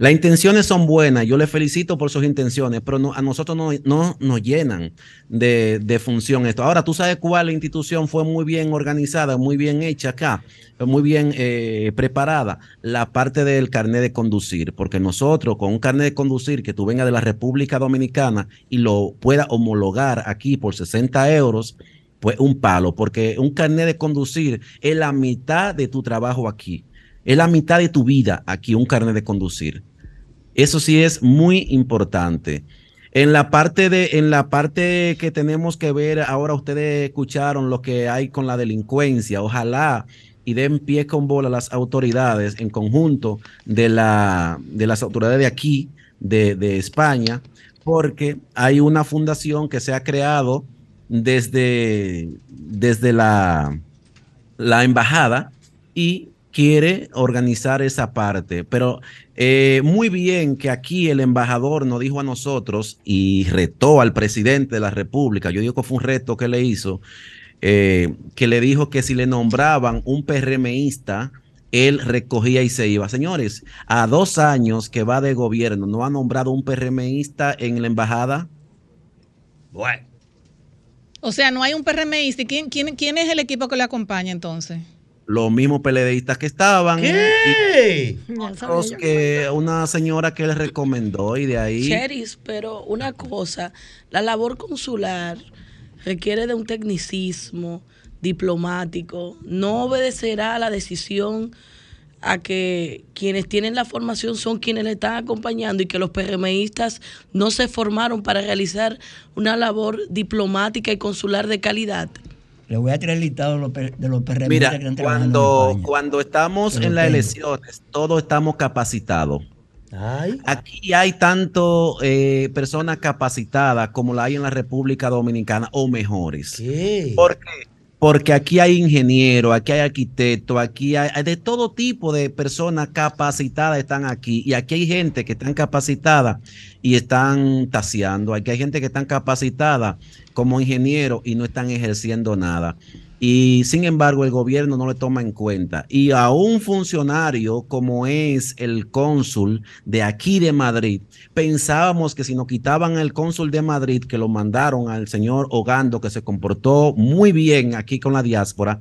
Speaker 7: Las intenciones son buenas, yo le felicito por sus intenciones, pero a nosotros no, no nos llenan de, de, función esto. Ahora, tú sabes cuál institución fue muy bien organizada, muy bien hecha acá, muy bien eh, preparada, la parte del carnet de conducir, porque nosotros con un carnet de conducir que tú vengas de la República Dominicana y lo pueda homologar aquí por 60 euros, pues un palo, porque un carnet de conducir es la mitad de tu trabajo aquí. Es la mitad de tu vida aquí, un carnet de conducir. Eso sí es muy importante. En la parte de, en la parte que tenemos que ver, ahora ustedes escucharon lo que hay con la delincuencia. Ojalá y den pie con bola las autoridades en conjunto de, la, de las autoridades de aquí, de, España, porque hay una fundación que se ha creado desde, desde la, la embajada y quiere organizar esa parte. Pero eh, muy bien que aquí el embajador nos dijo a nosotros y retó al presidente de la República, yo digo que fue un reto que le hizo, eh, que le dijo que si le nombraban un PRMista, él recogía y se iba. Señores, a dos años que va de gobierno, ¿no ha nombrado un PRMista en la embajada?
Speaker 2: Bueno. O sea, no hay un PRMista. ¿Quién, quién, quién es el equipo que le acompaña entonces?
Speaker 7: Los mismos peledeístas que estaban. ¿Qué? que una señora que les recomendó y de ahí.
Speaker 5: Cheris, pero una cosa, la labor consular requiere de un tecnicismo diplomático, no obedecerá a la decisión a que quienes tienen la formación son quienes le están acompañando y que los PRMistas no se formaron para realizar una labor diplomática y consular de calidad.
Speaker 6: Le voy a traer el listado de los, de
Speaker 7: Mira, que están cuando, cuando estamos en las elecciones, todos estamos capacitados. Aquí hay tanto eh, personas capacitadas como la hay en la República Dominicana o mejores. ¿Qué? ¿Por qué? Porque aquí hay ingenieros, aquí hay arquitectos, aquí hay, de todo tipo de personas capacitadas están aquí. Y aquí hay gente que están capacitada y están taseando. Aquí hay gente que están capacitada como ingeniero y no están ejerciendo nada. Y sin embargo, el gobierno no le toma en cuenta. Y a un funcionario como es el cónsul de aquí de Madrid, pensábamos que si nos quitaban el cónsul de Madrid, que lo mandaron al señor Ogando, que se comportó muy bien aquí con la diáspora,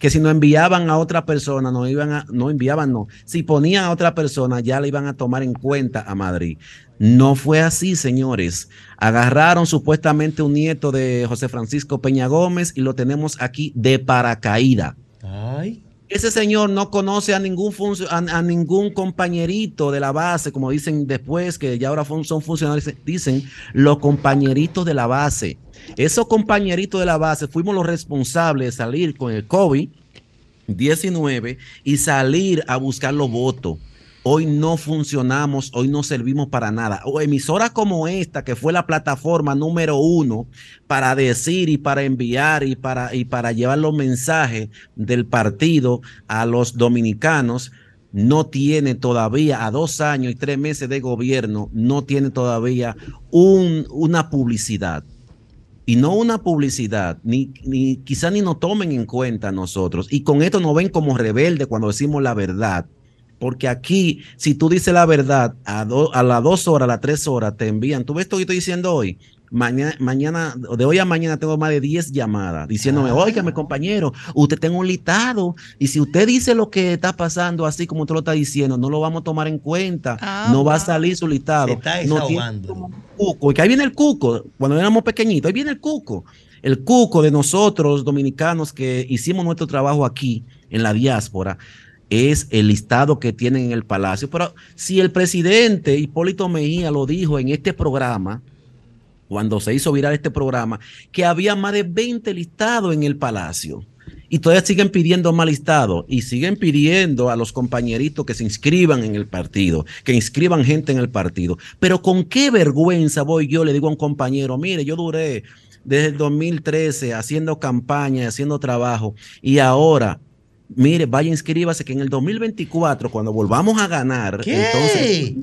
Speaker 7: que si nos enviaban a otra persona, no iban a, no enviaban, no. Si ponían a otra persona, ya le iban a tomar en cuenta a Madrid. No fue así, señores. Agarraron supuestamente un nieto de José Francisco Peña Gómez y lo tenemos aquí de paracaída. Ay. Ese señor no conoce a ningún, a, ningún compañerito de la base, como dicen después, que ya ahora son funcionarios, dicen los compañeritos de la base. Esos compañeritos de la base fuimos los responsables de salir con el COVID-19 y salir a buscar los votos hoy no funcionamos, hoy no servimos para nada. O emisoras como esta, que fue la plataforma número uno para decir y para enviar y para, y para llevar los mensajes del partido a los dominicanos, no tiene todavía, a dos años y tres meses de gobierno, no tiene todavía un, una publicidad. Y no una publicidad, ni, ni quizá ni nos tomen en cuenta nosotros. Y con esto nos ven como rebelde cuando decimos la verdad porque aquí, si tú dices la verdad, a, a las dos horas, a las tres horas te envían. ¿Tú ves esto que estoy diciendo hoy? Mañana, mañana, de hoy a mañana tengo más de 10 llamadas diciéndome, oiga, mi compañero, usted tengo un listado y si usted dice lo que está pasando así como usted lo está diciendo, no lo vamos a tomar en cuenta, ah, no va a salir su listado. Se
Speaker 8: está.
Speaker 7: No cuco, y que ahí viene el cuco, cuando éramos pequeñitos, ahí viene el cuco. El cuco de nosotros, dominicanos, que hicimos nuestro trabajo aquí en la diáspora, es el listado que tienen en el Palacio. Pero si el presidente Hipólito Mejía lo dijo en este programa, cuando se hizo viral este programa, que había más de 20 listados en el palacio. Y todavía siguen pidiendo más listados y siguen pidiendo a los compañeritos que se inscriban en el partido, que inscriban gente en el partido. Pero con qué vergüenza voy yo, le digo a un compañero, mire, yo duré desde el 2013 haciendo campaña, haciendo trabajo, y ahora mire, vaya, inscríbase que en el 2024, cuando volvamos a ganar, entonces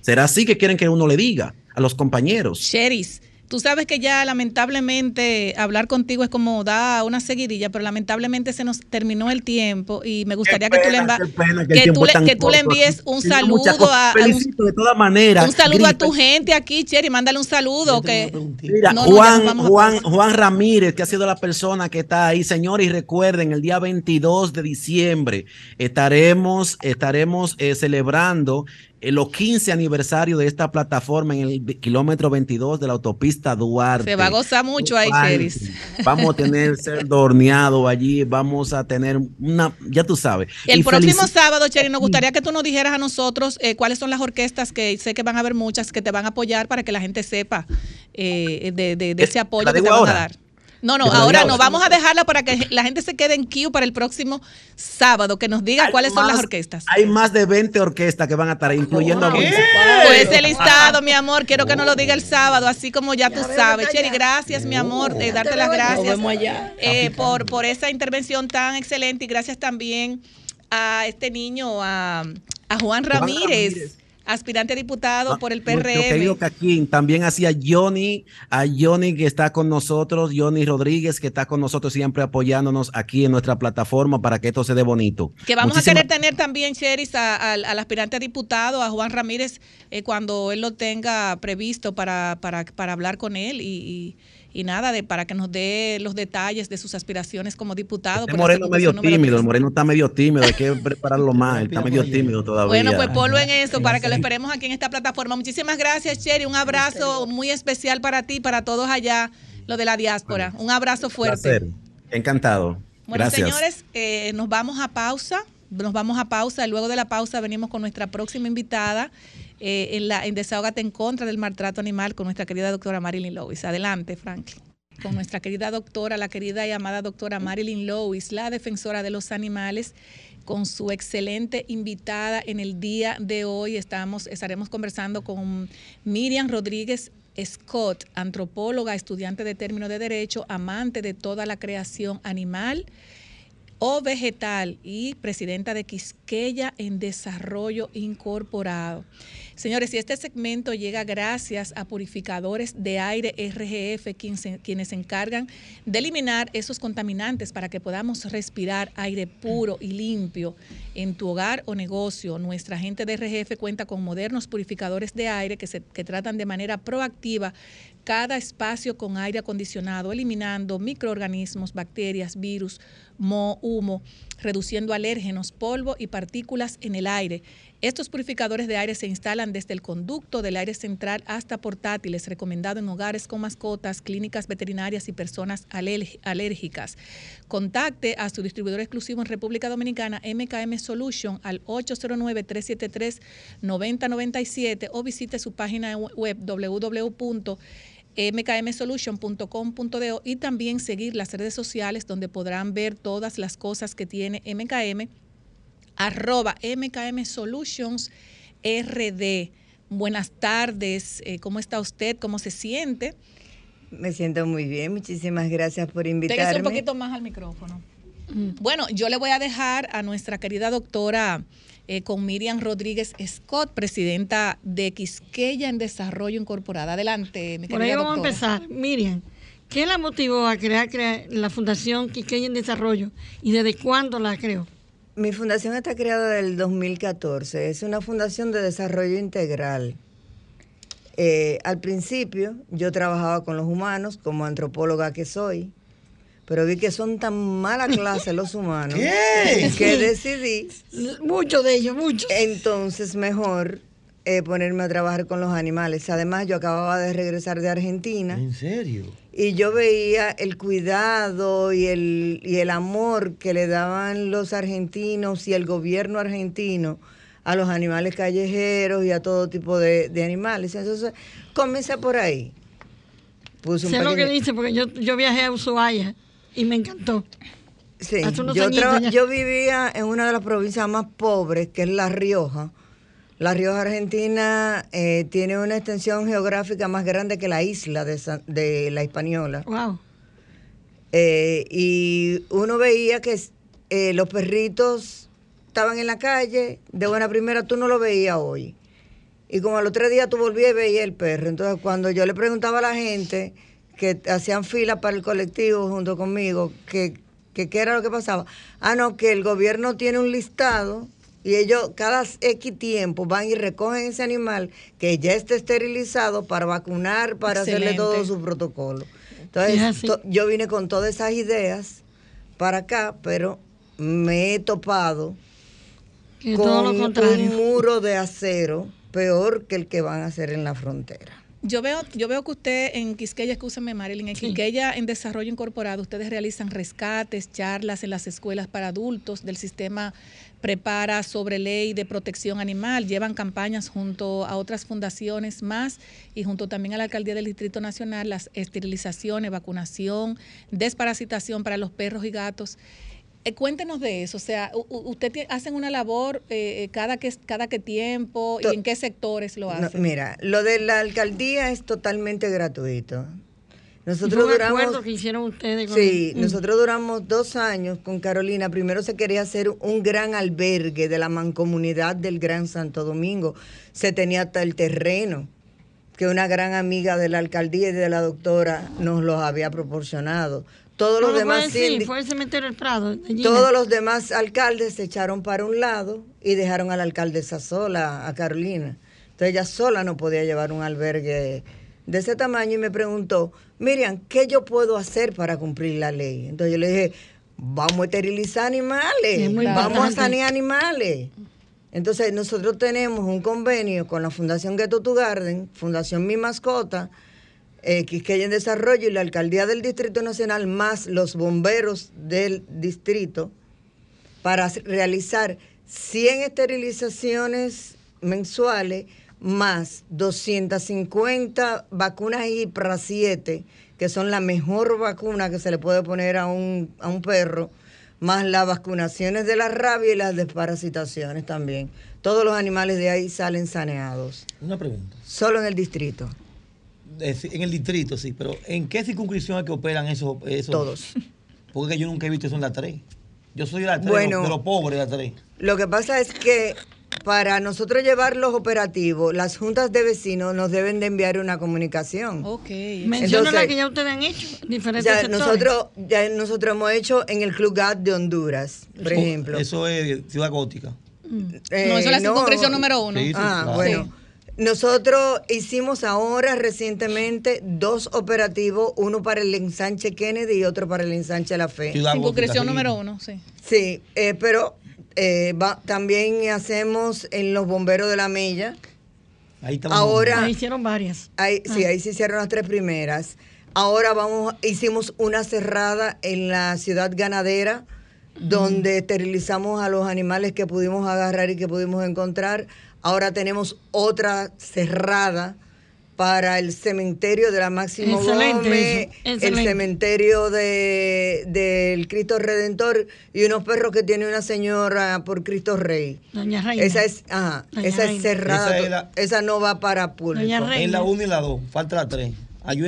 Speaker 7: será así que quieren que uno le diga a los compañeros.
Speaker 2: Sheris, Tú sabes que ya lamentablemente hablar contigo es como da una seguidilla, pero lamentablemente se nos terminó el tiempo y me gustaría que tú le, que, tú le, envíes un saludo a,
Speaker 7: de todas maneras.
Speaker 2: Un saludo a tu gente aquí, Cheri, mándale un saludo que
Speaker 7: Mira, Juan, Juan, Juan Ramírez, que ha sido la persona que está ahí, señores, y recuerden, el día 22 de diciembre estaremos estaremos eh, celebrando los 15 aniversario de esta plataforma en el kilómetro 22 de la autopista Duarte.
Speaker 2: Se va a gozar mucho ahí, Cheris.
Speaker 7: Vamos a tener cerdo horneado allí, vamos a tener una, ya tú sabes.
Speaker 2: El próximo sábado, Cheris, nos gustaría que tú nos dijeras a nosotros eh, cuáles son las orquestas, que sé que van a haber muchas, que te van a apoyar para que la gente sepa eh, de, ese apoyo que te van a dar. No, no, ahora no. Vamos a dejarla para que la gente se quede en queue para el próximo sábado, que nos diga cuáles son las orquestas.
Speaker 7: Hay más de 20 orquestas que van a estar, incluyendo a
Speaker 2: Pues ese listado, mi amor, quiero que nos lo diga el sábado, así como ya tú sabes. Cheri, gracias, mi amor, eh, darte las gracias eh, por, por esa intervención tan excelente y gracias también a este niño, a, Juan Ramírez aspirante a diputado por el PRM.
Speaker 7: aquí también hacía Johnny, a Johnny que está con nosotros, Johnny Rodríguez que está con nosotros siempre apoyándonos aquí en nuestra plataforma para que esto se dé bonito.
Speaker 2: Que vamos a querer tener también, Cheris, al aspirante a diputado, a Juan Ramírez, eh, cuando él lo tenga previsto para, para, para hablar con él y y nada, de para que nos dé los detalles de sus aspiraciones como diputado.
Speaker 7: El Moreno medio tímido, el Moreno está medio tímido, hay que prepararlo más, está medio tímido todavía.
Speaker 2: Bueno, pues ponlo en eso para que lo esperemos aquí en esta plataforma. Muchísimas gracias, Cherry, un abrazo muy especial para ti, para todos allá, lo de la diáspora. Un abrazo fuerte.
Speaker 7: Encantado.
Speaker 2: Bueno, señores, eh, nos vamos a pausa, nos vamos a pausa, y luego de la pausa venimos con nuestra próxima invitada. Eh, en, la, en Desahogate en contra del maltrato animal con nuestra querida doctora Marilyn Lewis. Adelante, Franklin. Con nuestra querida doctora, la querida y amada doctora Marilyn Lewis, la defensora de los animales, con su excelente invitada en el día de hoy. Estamos, estaremos conversando con Miriam Rodríguez Scott, antropóloga, estudiante de término de derecho, amante de toda la creación animal o vegetal y presidenta de Quisqueya en Desarrollo Incorporado. Señores, y este segmento llega gracias a purificadores de aire RGF, quienes se encargan de eliminar esos contaminantes para que podamos respirar aire puro y limpio en tu hogar o negocio. Nuestra gente de RGF cuenta con modernos purificadores de aire que, se, que tratan de manera proactiva cada espacio con aire acondicionado, eliminando microorganismos, bacterias, virus, moho, humo, reduciendo alérgenos, polvo y partículas en el aire. Estos purificadores de aire se instalan desde el conducto del aire central hasta portátiles, recomendado en hogares con mascotas, clínicas veterinarias y personas alérgicas. Contacte a su distribuidor exclusivo en República Dominicana, MKM Solution, al 809-373-9097 o visite su página web www.mkmsolution.com.do y también seguir las redes sociales donde podrán ver todas las cosas que tiene MKM arroba MKM Solutions RD. Buenas tardes, eh, ¿cómo está usted? ¿Cómo se siente?
Speaker 9: Me siento muy bien, muchísimas gracias por invitarme.
Speaker 2: un poquito más al micrófono. Mm. Bueno, yo le voy a dejar a nuestra querida doctora eh, con Miriam Rodríguez Scott, presidenta de Quisqueya en Desarrollo Incorporada. Adelante,
Speaker 3: mi Por ahí vamos a empezar. Miriam, ¿qué la motivó a crear, crear la Fundación Quisqueya en Desarrollo y desde cuándo la creó?
Speaker 9: Mi fundación está creada del 2014. Es una fundación de desarrollo integral. Eh, al principio yo trabajaba con los humanos como antropóloga que soy, pero vi que son tan mala clase los humanos que decidí...
Speaker 3: Muchos de ellos, muchos.
Speaker 9: Entonces mejor eh, ponerme a trabajar con los animales. Además yo acababa de regresar de Argentina.
Speaker 8: ¿En serio?
Speaker 9: y yo veía el cuidado y el, y el amor que le daban los argentinos y el gobierno argentino a los animales callejeros y a todo tipo de, animales. Entonces, comencé por ahí.
Speaker 3: Puse un sé lo que dice, porque yo, yo viajé a Ushuaia y me encantó.
Speaker 9: Sí, yo, yo vivía en una de las provincias más pobres, que es La Rioja. La Rioja Argentina eh, tiene una extensión geográfica más grande que la isla de, de la Hispaniola.
Speaker 3: Wow.
Speaker 9: Eh, y uno veía que eh, los perritos estaban en la calle, de buena primera tú no lo veías hoy. Y como a los tres días tú volvías y veías el perro. Entonces cuando yo le preguntaba a la gente que hacían fila para el colectivo junto conmigo, que, que qué era lo que pasaba. Ah, no, que el gobierno tiene un listado y ellos cada X tiempo van y recogen ese animal que ya está esterilizado para vacunar, para hacerle todo su protocolo. Entonces, yo vine con todas esas ideas para acá, pero me he topado con un muro de acero peor que el que van a hacer en la frontera.
Speaker 2: Yo veo, yo veo que usted en Quisqueya, escúchame Marilyn, en Quisqueya en Desarrollo Incorporado, ustedes realizan rescates, charlas en las escuelas para adultos del sistema Prepara sobre ley de protección animal, llevan campañas junto a otras fundaciones más y junto también a la Alcaldía del Distrito Nacional, las esterilizaciones, vacunación, desparasitación para los perros y gatos. Eh, cuéntenos de eso, o sea, ¿usted hacen una labor eh, eh, cada, que, cada qué tiempo y en qué sectores lo hacen?
Speaker 9: mira, lo de la alcaldía es totalmente gratuito. Nosotros duramos.
Speaker 3: que hicieron ustedes
Speaker 9: sí, nosotros duramos dos años con Carolina. Primero se quería hacer un gran albergue de la mancomunidad del Gran Santo Domingo. Se tenía hasta el terreno que una gran amiga de la alcaldía y de la doctora nos los había proporcionado todos los demás
Speaker 3: fue el cementerio del Prado.
Speaker 9: todos los demás alcaldes se echaron para un lado y dejaron a la alcaldesa sola, a Carolina. Entonces ella sola no podía llevar un albergue de ese tamaño y me preguntó, Miriam, ¿qué yo puedo hacer para cumplir la ley? Entonces yo le dije, vamos a esterilizar animales, vamos a sanear animales. Entonces nosotros tenemos un convenio con la Fundación Ghetto to Garden, Fundación Mi Mascota, eh, hay en Desarrollo y la Alcaldía del Distrito Nacional, más los bomberos del distrito, para realizar 100 esterilizaciones mensuales más 250 vacunas IPRA 7, que son la mejor vacuna que se le puede poner a un, a un perro, más las vacunaciones de la rabia y las desparasitaciones también. Todos los animales de ahí salen saneados.
Speaker 8: Una pregunta.
Speaker 9: Solo en el distrito
Speaker 8: en el distrito, sí, pero ¿en qué circunscripción es que operan esos? esos?
Speaker 9: Todos.
Speaker 8: Porque yo nunca he visto eso en la 3. Yo soy de la 3, bueno, de los pobres de la 3.
Speaker 9: Lo que pasa es que para nosotros llevar los operativos, las juntas de vecinos nos deben de enviar una comunicación.
Speaker 3: Ok. Menciona la que ya ustedes han hecho, diferentes ya
Speaker 9: Nosotros, ya nosotros hemos hecho en el Club GAT de Honduras, por ejemplo.
Speaker 8: Eso es Ciudad Gótica.
Speaker 2: Eh, no, eso es la circunscripción número uno.
Speaker 9: ah, bueno. Nosotros hicimos ahora recientemente dos operativos, uno para el ensanche Kennedy y otro para el ensanche La Fe.
Speaker 2: Circunscripción número uno, sí.
Speaker 9: Sí, eh, pero eh, también hacemos en los bomberos de la Mella.
Speaker 3: Ahí estamos. Ahora, ahí hicieron varias.
Speaker 9: Ahí, Sí, ah. ahí se hicieron las tres primeras. Ahora vamos, hicimos una cerrada en la ciudad ganadera, donde esterilizamos a los animales que pudimos agarrar y que pudimos encontrar. Ahora tenemos otra cerrada para el cementerio de la Máximo Gómez, el cementerio de, del Cristo Redentor y unos perros que tiene una señora por Cristo Rey.
Speaker 3: Doña Reina.
Speaker 9: Esa es, ajá, esa es cerrada. Esa, no va para público.
Speaker 8: Es la 1 y la 2, falta la 3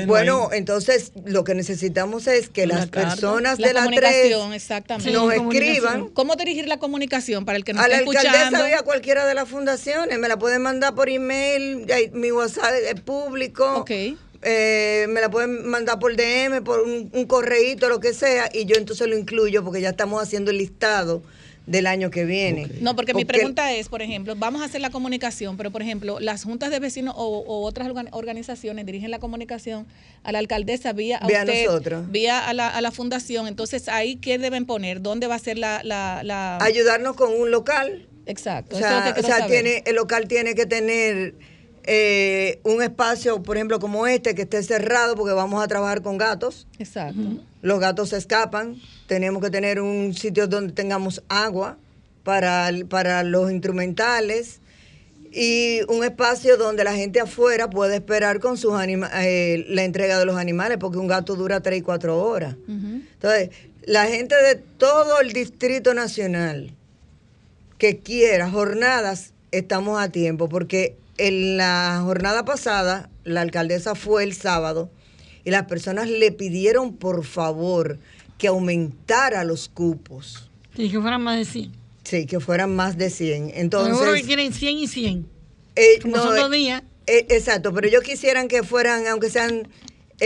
Speaker 9: bueno, entonces lo que necesitamos es que las personas de la 3 nos escriban.
Speaker 2: ¿Cómo dirigir la comunicación para el que nos a
Speaker 9: está
Speaker 2: escuchando? A la alcaldesa
Speaker 9: y a cualquiera de las fundaciones. Me la pueden mandar por email, mi WhatsApp es público.
Speaker 2: Ok.
Speaker 9: Eh, me la pueden mandar por DM, por un, un correíto, lo que sea, y yo entonces lo incluyo porque ya estamos haciendo el listado del año que viene.
Speaker 2: No, porque, mi pregunta es, por ejemplo, vamos a hacer la comunicación, pero por ejemplo, las juntas de vecinos o, otras organizaciones dirigen la comunicación a la alcaldesa vía a, usted, vía a la, a la, fundación. Entonces, ahí qué deben poner, dónde va a ser la, la,
Speaker 9: ayudarnos con un local.
Speaker 2: Exacto.
Speaker 9: O sea, o sea tiene el local tiene que tener eh, un espacio, por ejemplo, como este, que esté cerrado porque vamos a trabajar con gatos.
Speaker 2: Exacto.
Speaker 9: Los gatos se escapan. Tenemos que tener un sitio donde tengamos agua para, para los instrumentales. y un espacio donde la gente afuera puede esperar con sus eh, la entrega de los animales, porque un gato dura 3 y 4 horas. Entonces, la gente de todo el Distrito Nacional que quiera jornadas, estamos a tiempo, porque en la jornada pasada, la alcaldesa fue el sábado y las personas le pidieron por favor que aumentara los cupos.
Speaker 3: Sí, que fueran más de 100.
Speaker 9: Sí, que fueran más de 100. Entonces,
Speaker 3: Seguro que quieren 100 y 100.
Speaker 9: Eh, Como son dos eh, días. Eh, exacto, pero ellos quisieran que fueran, aunque sean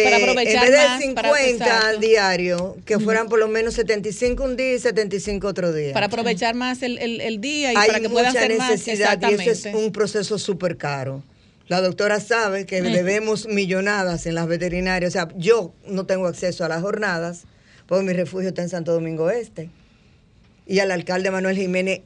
Speaker 9: para aprovechar en vez de 50 al diario, que fueran por lo menos 75 un día y 75 otro día.
Speaker 2: Para aprovechar más el, el, día y para que puedan hacer más. Exactamente.
Speaker 9: Y eso es un proceso súper caro. La doctora sabe que debemos millonadas en las veterinarias. O sea, yo no tengo acceso a las jornadas, porque mi refugio está en Santo Domingo Este. Y al alcalde Manuel Jiménez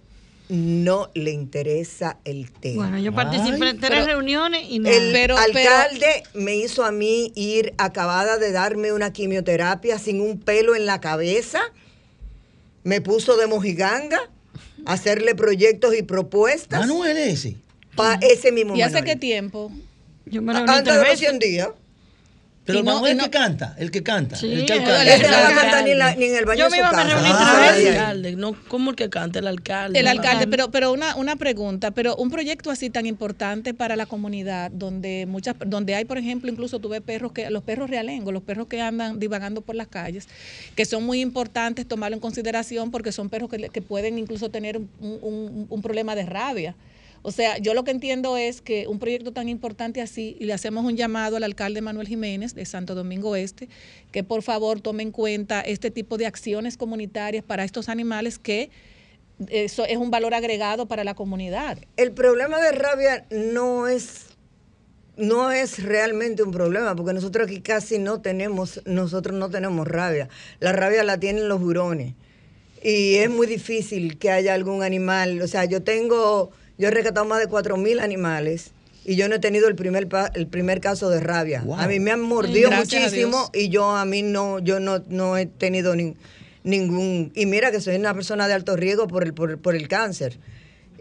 Speaker 9: no le interesa el tema.
Speaker 3: Bueno, yo participé en tres reuniones y no.
Speaker 9: El alcalde me hizo a mí ir acabada de darme una quimioterapia sin un pelo en la cabeza. Me puso de mojiganga a hacerle proyectos y propuestas.
Speaker 8: Manuel ese.
Speaker 9: Para ese mismo
Speaker 2: ¿Y hace qué tiempo?
Speaker 9: Yo me Antes de los 100 días.
Speaker 8: Pero no, Manuel el que canta, el que canta.
Speaker 9: Sí, el que alcalde. Ese no va a cantar ni, ni, en el baño Yo de su
Speaker 5: casa. el alcalde, no, ¿cómo el que canta? El alcalde.
Speaker 2: El alcalde, pero, pero una, una pregunta, pero un proyecto así tan importante para la comunidad, donde muchas, donde hay, por ejemplo, incluso tuve perros que, los perros realengos, los perros que andan divagando por las calles, que son muy importantes tomarlo en consideración porque son perros que, que pueden incluso tener un, un, un problema de rabia. O sea, yo lo que entiendo es que un proyecto tan importante así, y le hacemos un llamado al alcalde Manuel Jiménez de Santo Domingo Este, que por favor tome en cuenta este tipo de acciones comunitarias para estos animales que eso es un valor agregado para la comunidad.
Speaker 9: El problema de rabia no es no es realmente un problema, porque nosotros aquí casi no tenemos, nosotros no tenemos rabia. La rabia la tienen los hurones. Y es muy difícil que haya algún animal. O sea, yo tengo yo he rescatado más de 4.000 animales y yo no he tenido el primer el primer caso de rabia. A mí me han mordido muchísimo y yo a mí no yo no, no he tenido ningún y mira que soy una persona de alto riesgo por el por, el cáncer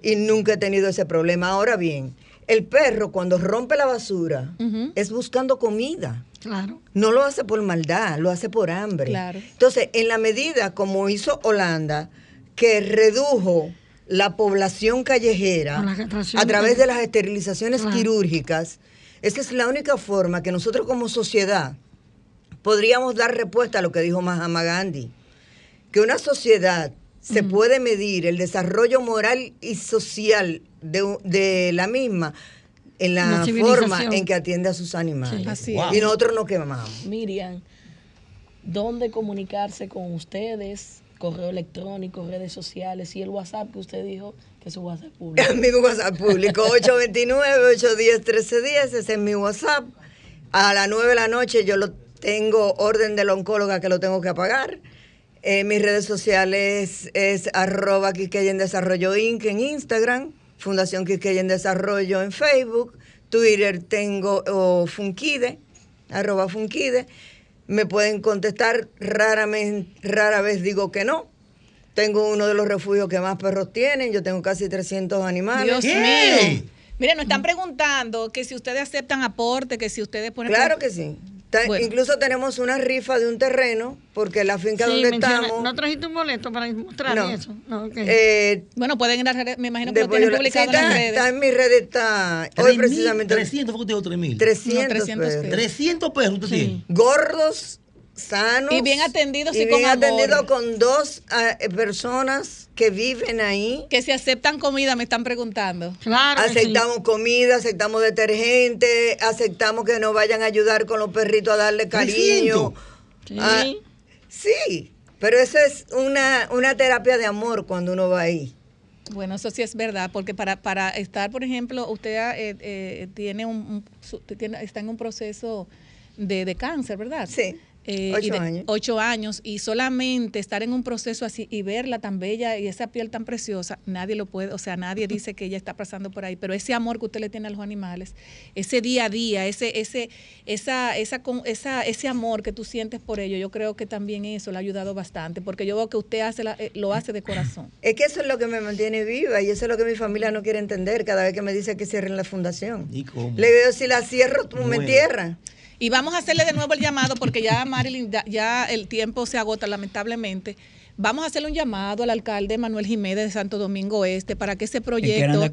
Speaker 9: y nunca he tenido ese problema. Ahora bien, el perro cuando rompe la basura es buscando comida.
Speaker 3: Claro.
Speaker 9: No lo hace por maldad, lo hace por hambre.
Speaker 2: Claro.
Speaker 9: Entonces, en la medida como hizo Holanda, que redujo la población callejera a través de las esterilizaciones quirúrgicas, esa es la única forma que nosotros como sociedad podríamos dar respuesta a lo que dijo Mahatma Gandhi, que una sociedad se puede medir el desarrollo moral y social de, la misma en la forma en que atiende a sus animales. Y nosotros nos quemamos.
Speaker 5: Miriam, ¿dónde comunicarse con ustedes? Correo electrónico, redes sociales y el WhatsApp que usted dijo que es su WhatsApp público.
Speaker 9: mi WhatsApp público, 829-810-1310, ese es mi WhatsApp. A las 9 de la noche yo lo tengo orden de la oncóloga que lo tengo que apagar. En mis redes sociales es arroba Quisqueya en Desarrollo Inc. en Instagram, Fundación en Desarrollo en Facebook, Twitter tengo o Funkide, arroba Funkide me pueden contestar, raramente, rara vez digo que no. Tengo uno de los refugios que más perros tienen, yo tengo casi 300 animales.
Speaker 2: Dios mío. Mire, nos están preguntando que si ustedes aceptan aporte, que si ustedes ponen...
Speaker 9: Claro que sí. Incluso tenemos una rifa de un terreno, porque la finca donde estamos.
Speaker 3: ¿No trajiste un boleto para mostrar eso?
Speaker 2: Eh, bueno, pueden ir a me imagino que lo tienen publicado en
Speaker 9: las
Speaker 2: redes.
Speaker 9: Está en mi red, está. Hoy precisamente.
Speaker 8: 300 fue que te 3000.
Speaker 9: 300,
Speaker 8: 300 pesos. 300 pesos usted tiene.
Speaker 9: Gordos, sanos.
Speaker 2: Y bien atendidos
Speaker 9: y,
Speaker 2: y
Speaker 9: bien atendidos con dos uh, personas que viven ahí.
Speaker 2: Que si aceptan comida, me están preguntando.
Speaker 9: Claro. Aceptamos comida, aceptamos detergente, aceptamos que nos vayan a ayudar con los perritos a darle cariño. Sí. Ah, sí, pero eso es una, una terapia de amor cuando uno va ahí.
Speaker 2: Bueno, eso sí es verdad, porque para, para estar, por ejemplo, usted eh, eh, tiene un, tiene, está en un proceso de, de cáncer, ¿verdad?
Speaker 9: Sí.
Speaker 2: Eh, ocho, años. ocho años y solamente estar en un proceso así y verla tan bella y esa piel tan preciosa, nadie lo puede, o sea, nadie dice que ella está pasando por ahí, pero ese amor que usted le tiene a los animales, ese día a día, ese, ese, esa, esa, esa, ese amor que tú sientes por ello, yo creo que también eso le ha ayudado bastante, porque yo veo que usted hace eh, lo hace de corazón.
Speaker 9: Es que eso es lo que me mantiene viva y eso es lo que mi familia no quiere entender cada vez que me dice que cierren la fundación. Le digo, si la cierro, tú me entierras.
Speaker 2: Y vamos a hacerle de nuevo el llamado porque ya Marilyn, ya el tiempo se agota lamentablemente. Vamos a hacerle un llamado al alcalde Manuel Jiménez de Santo Domingo Este para que ese proyecto,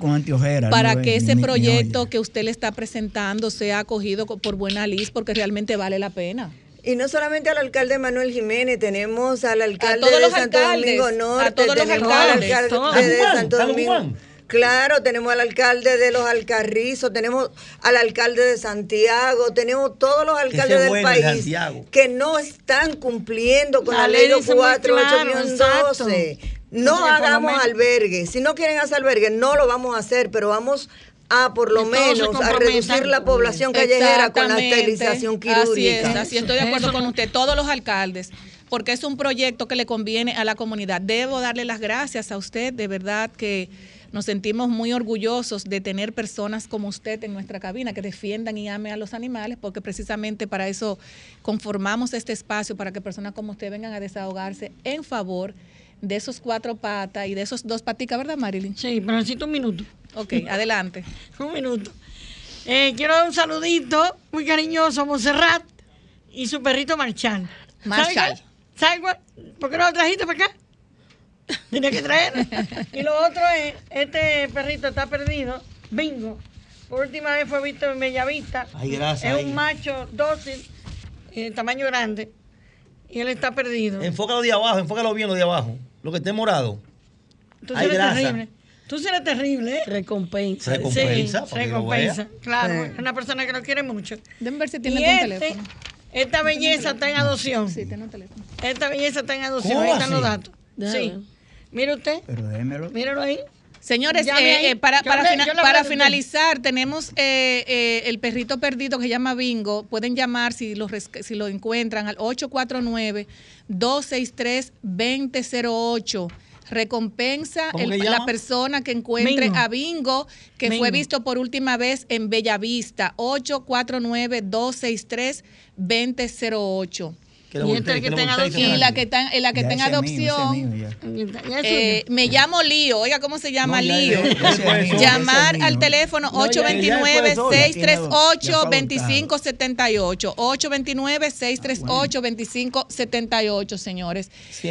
Speaker 2: para que ese proyecto que usted le está presentando sea acogido por buena luz porque realmente vale la pena.
Speaker 9: Y no solamente al alcalde Manuel Jiménez, tenemos al alcalde de Santo Domingo Norte, tenemos al alcalde de Santo Domingo. Claro, tenemos al alcalde de los Alcarrizos, tenemos al alcalde de Santiago, tenemos todos los alcaldes del país que no están cumpliendo con la, ley 4.812. No hagamos albergues. Si no quieren hacer albergues, no lo vamos a hacer, pero vamos a por lo menos a reducir la población callejera con la esterilización quirúrgica.
Speaker 2: Así así estoy de acuerdo con usted, todos los alcaldes, porque es un proyecto que le conviene a la comunidad. Debo darle las gracias a usted, de verdad que nos sentimos muy orgullosos de tener personas como usted en nuestra cabina que defiendan y amen a los animales, porque precisamente para eso conformamos este espacio, para que personas como usted vengan a desahogarse en favor de esos cuatro patas y de esos dos paticas, ¿verdad, Marilyn?
Speaker 3: Sí, pero necesito un minuto.
Speaker 2: Ok, adelante.
Speaker 3: un minuto. Eh, quiero dar un saludito muy cariñoso a Monserrat y su perrito Marchal.
Speaker 2: Marchal.
Speaker 3: ¿Sabes ¿Por qué no lo trajiste para acá? Tiene que traer. Y lo otro es, este perrito está perdido, bingo. Por última vez fue visto en Bellavista.
Speaker 8: Ay, gracias.
Speaker 3: Es un macho dócil, de tamaño grande. Y él está perdido.
Speaker 8: Enfócalo de abajo, enfócalo bien lo de abajo. Lo que esté morado.
Speaker 3: Tú eres terrible. Tú eres terrible, ¿eh?
Speaker 5: Recompensa.
Speaker 8: Recompensa.
Speaker 3: Sí, recompensa. Claro, es una persona que lo quiere mucho.
Speaker 2: Deben ver si tiene algún este, teléfono.
Speaker 3: Esta belleza está en adopción.
Speaker 2: Sí, tiene un teléfono.
Speaker 3: Esta belleza está en adopción. Ahí están los datos. Sí. Mire usted.
Speaker 6: Pero démelo.
Speaker 3: Míralo ahí.
Speaker 2: Señores, eh, eh, para, para, finalizar, tenemos eh, el perrito perdido que se llama Bingo. Pueden llamar si lo, si lo encuentran al 849-263-2008. Recompensa la persona que encuentre a Bingo, que fue visto por última vez en Bellavista. 849-263-2008 y la que está, la que tenga adopción, eh, me llamo Lío, oiga cómo se llama Lío. Llamar al teléfono 829-638-2578. 829-638-2578, señores.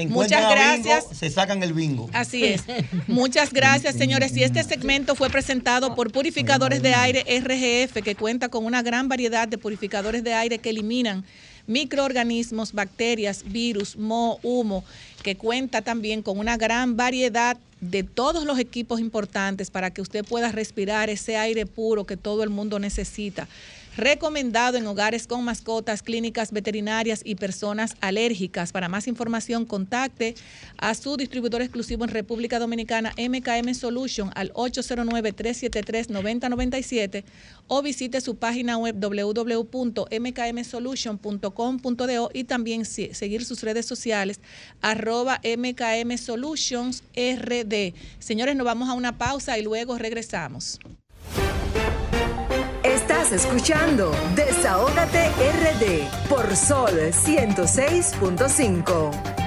Speaker 8: Muchas gracias. se sacan el bingo.
Speaker 2: Así es. Muchas gracias, señores. Y este segmento fue presentado por Purificadores de Aire RGF, que cuenta con una gran variedad de purificadores de aire que eliminan microorganismos, bacterias, virus, moho, humo, que cuenta también con una gran variedad de todos los equipos importantes para que usted pueda respirar ese aire puro que todo el mundo necesita recomendado en hogares con mascotas, clínicas veterinarias y personas alérgicas. Para más información, contacte a su distribuidor exclusivo en República Dominicana, MKM Solution, al 809-373-9097 o visite su página web www.mkmsolution.com.do y también seguir sus redes sociales, arroba MKM Solutions RD. Señores, nos vamos a una pausa y luego regresamos.
Speaker 1: Estás escuchando Desahógate RD por Sol 106.5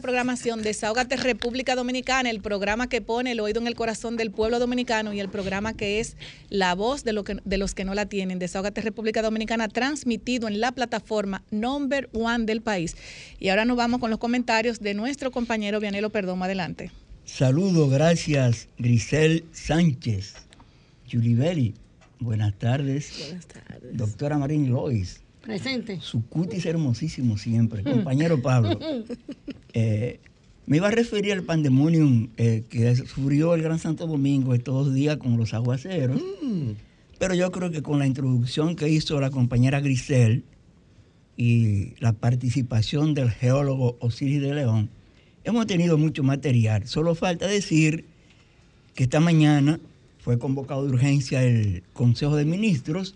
Speaker 2: programación Desahógate República Dominicana, el programa que pone el oído en el corazón del pueblo dominicano y el programa que es la voz de, lo que, de los que no la tienen. Desahógate República Dominicana transmitido en la plataforma number one del país. Y ahora nos vamos con los comentarios de nuestro compañero Vianelo Perdón. Adelante.
Speaker 6: Saludos, gracias Grisel Sánchez, Yulibeli, Buenas tardes.
Speaker 3: Buenas tardes.
Speaker 6: Doctora Marín Lois.
Speaker 3: Presente.
Speaker 6: Su cutis hermosísimo siempre. Compañero Pablo. Eh, me iba a referir al pandemonium eh, que sufrió el Gran Santo Domingo estos dos días con los aguaceros. Mm. Pero yo creo que con la introducción que hizo la compañera Grisel y la participación del geólogo Osiris de León, hemos tenido mucho material. Solo falta decir que esta mañana fue convocado de urgencia el Consejo de Ministros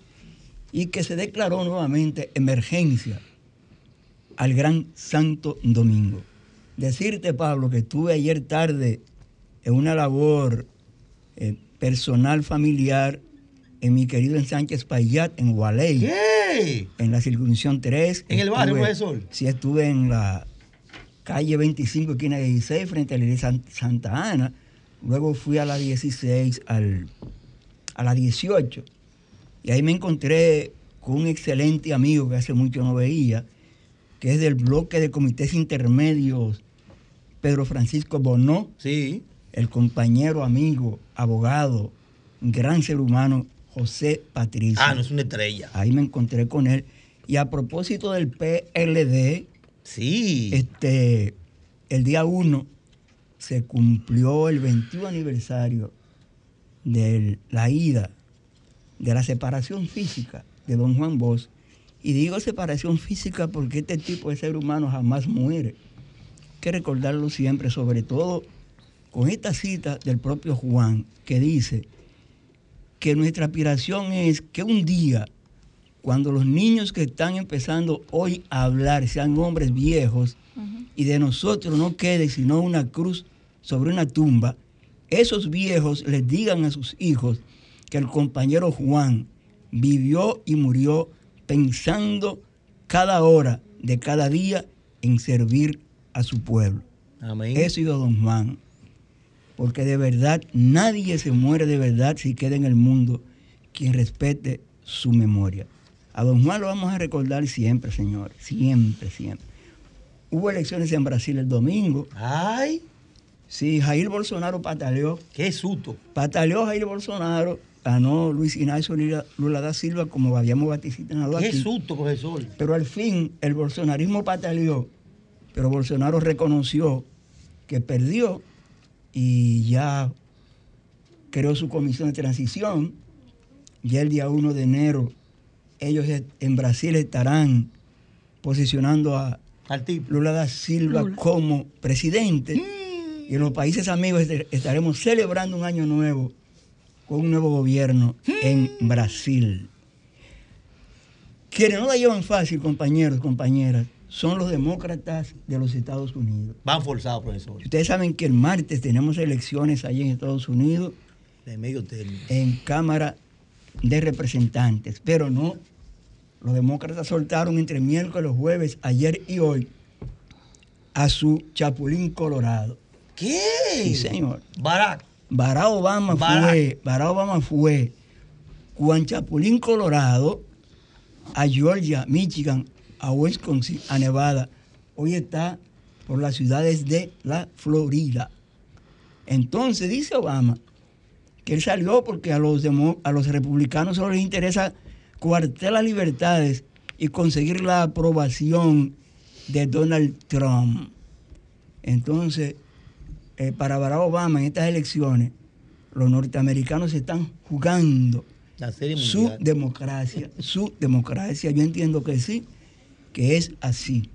Speaker 6: y que se declaró nuevamente emergencia al Gran Santo Domingo. Decirte, Pablo, que estuve ayer tarde en una labor eh, personal familiar en mi querido en Sánchez Payat, en Gualey.
Speaker 8: ¿Qué?
Speaker 6: En la circunscripción 3.
Speaker 8: ¿En el barrio, profesor?
Speaker 6: Sí, estuve en la calle 25, esquina 16, frente a la iglesia Santa Ana. Luego fui a la 16, al, a la 18. Y ahí me encontré con un excelente amigo que hace mucho no veía, que es del bloque de comités intermedios, Pedro Francisco Bonó.
Speaker 8: Sí.
Speaker 6: El compañero, amigo, abogado, gran ser humano, José Patricio.
Speaker 8: Ah, no es una estrella.
Speaker 6: Ahí me encontré con él. Y a propósito del PLD,
Speaker 8: sí.
Speaker 6: este, el día 1 se cumplió el 21 aniversario de la ida, de la separación física de don Juan Bosch. Y digo separación física porque este tipo de ser humano jamás muere. Hay que recordarlo siempre, sobre todo con esta cita del propio Juan, que dice que nuestra aspiración es que un día, cuando los niños que están empezando hoy a hablar sean hombres viejos y de nosotros no quede sino una cruz sobre una tumba, esos viejos les digan a sus hijos que el compañero Juan vivió y murió pensando cada hora de cada día en servir a su pueblo.
Speaker 8: Amén.
Speaker 6: Eso ido don Juan. Porque de verdad nadie se muere de verdad si queda en el mundo quien respete su memoria. A don Juan lo vamos a recordar siempre, señor. Siempre, siempre. Hubo elecciones en Brasil el domingo.
Speaker 8: ¡Ay!
Speaker 6: Sí, Jair Bolsonaro pataleó.
Speaker 8: ¡Qué susto!
Speaker 6: Pataleó Jair Bolsonaro ganó Luis Ignacio Lula da Silva como habíamos vaticinado
Speaker 8: aquí.
Speaker 6: Qué
Speaker 8: susto, profesor.
Speaker 6: Pero al fin el bolsonarismo pataleó, pero Bolsonaro reconoció que perdió y ya creó su comisión de transición. Ya el día 1 de enero ellos en Brasil estarán posicionando a Lula da Silva como presidente. Mm. Y en los países amigos estaremos celebrando un año nuevo con un nuevo gobierno en Brasil. Quienes no la llevan fácil, compañeros, compañeras, son los demócratas de los Estados Unidos.
Speaker 8: Van forzados, profesor.
Speaker 6: Ustedes saben que el martes tenemos elecciones allí en Estados Unidos.
Speaker 8: De medio término.
Speaker 6: En Cámara de Representantes. Pero no, los demócratas soltaron entre miércoles, jueves, ayer y hoy a su Chapulín Colorado.
Speaker 8: ¿Qué?
Speaker 6: Sí, señor.
Speaker 8: Barack.
Speaker 6: Barack Obama fue, Barack Obama fue Juan Chapulín, Colorado, a Georgia, Michigan, a Wisconsin, a Nevada. Hoy está por las ciudades de la Florida. Entonces dice Obama que él salió porque a los, a los republicanos solo les interesa cuartear las libertades y conseguir la aprobación de Donald Trump. Entonces, eh, para Barack Obama en estas elecciones, los norteamericanos están jugando su democracia, su democracia. Yo entiendo que sí, que es así.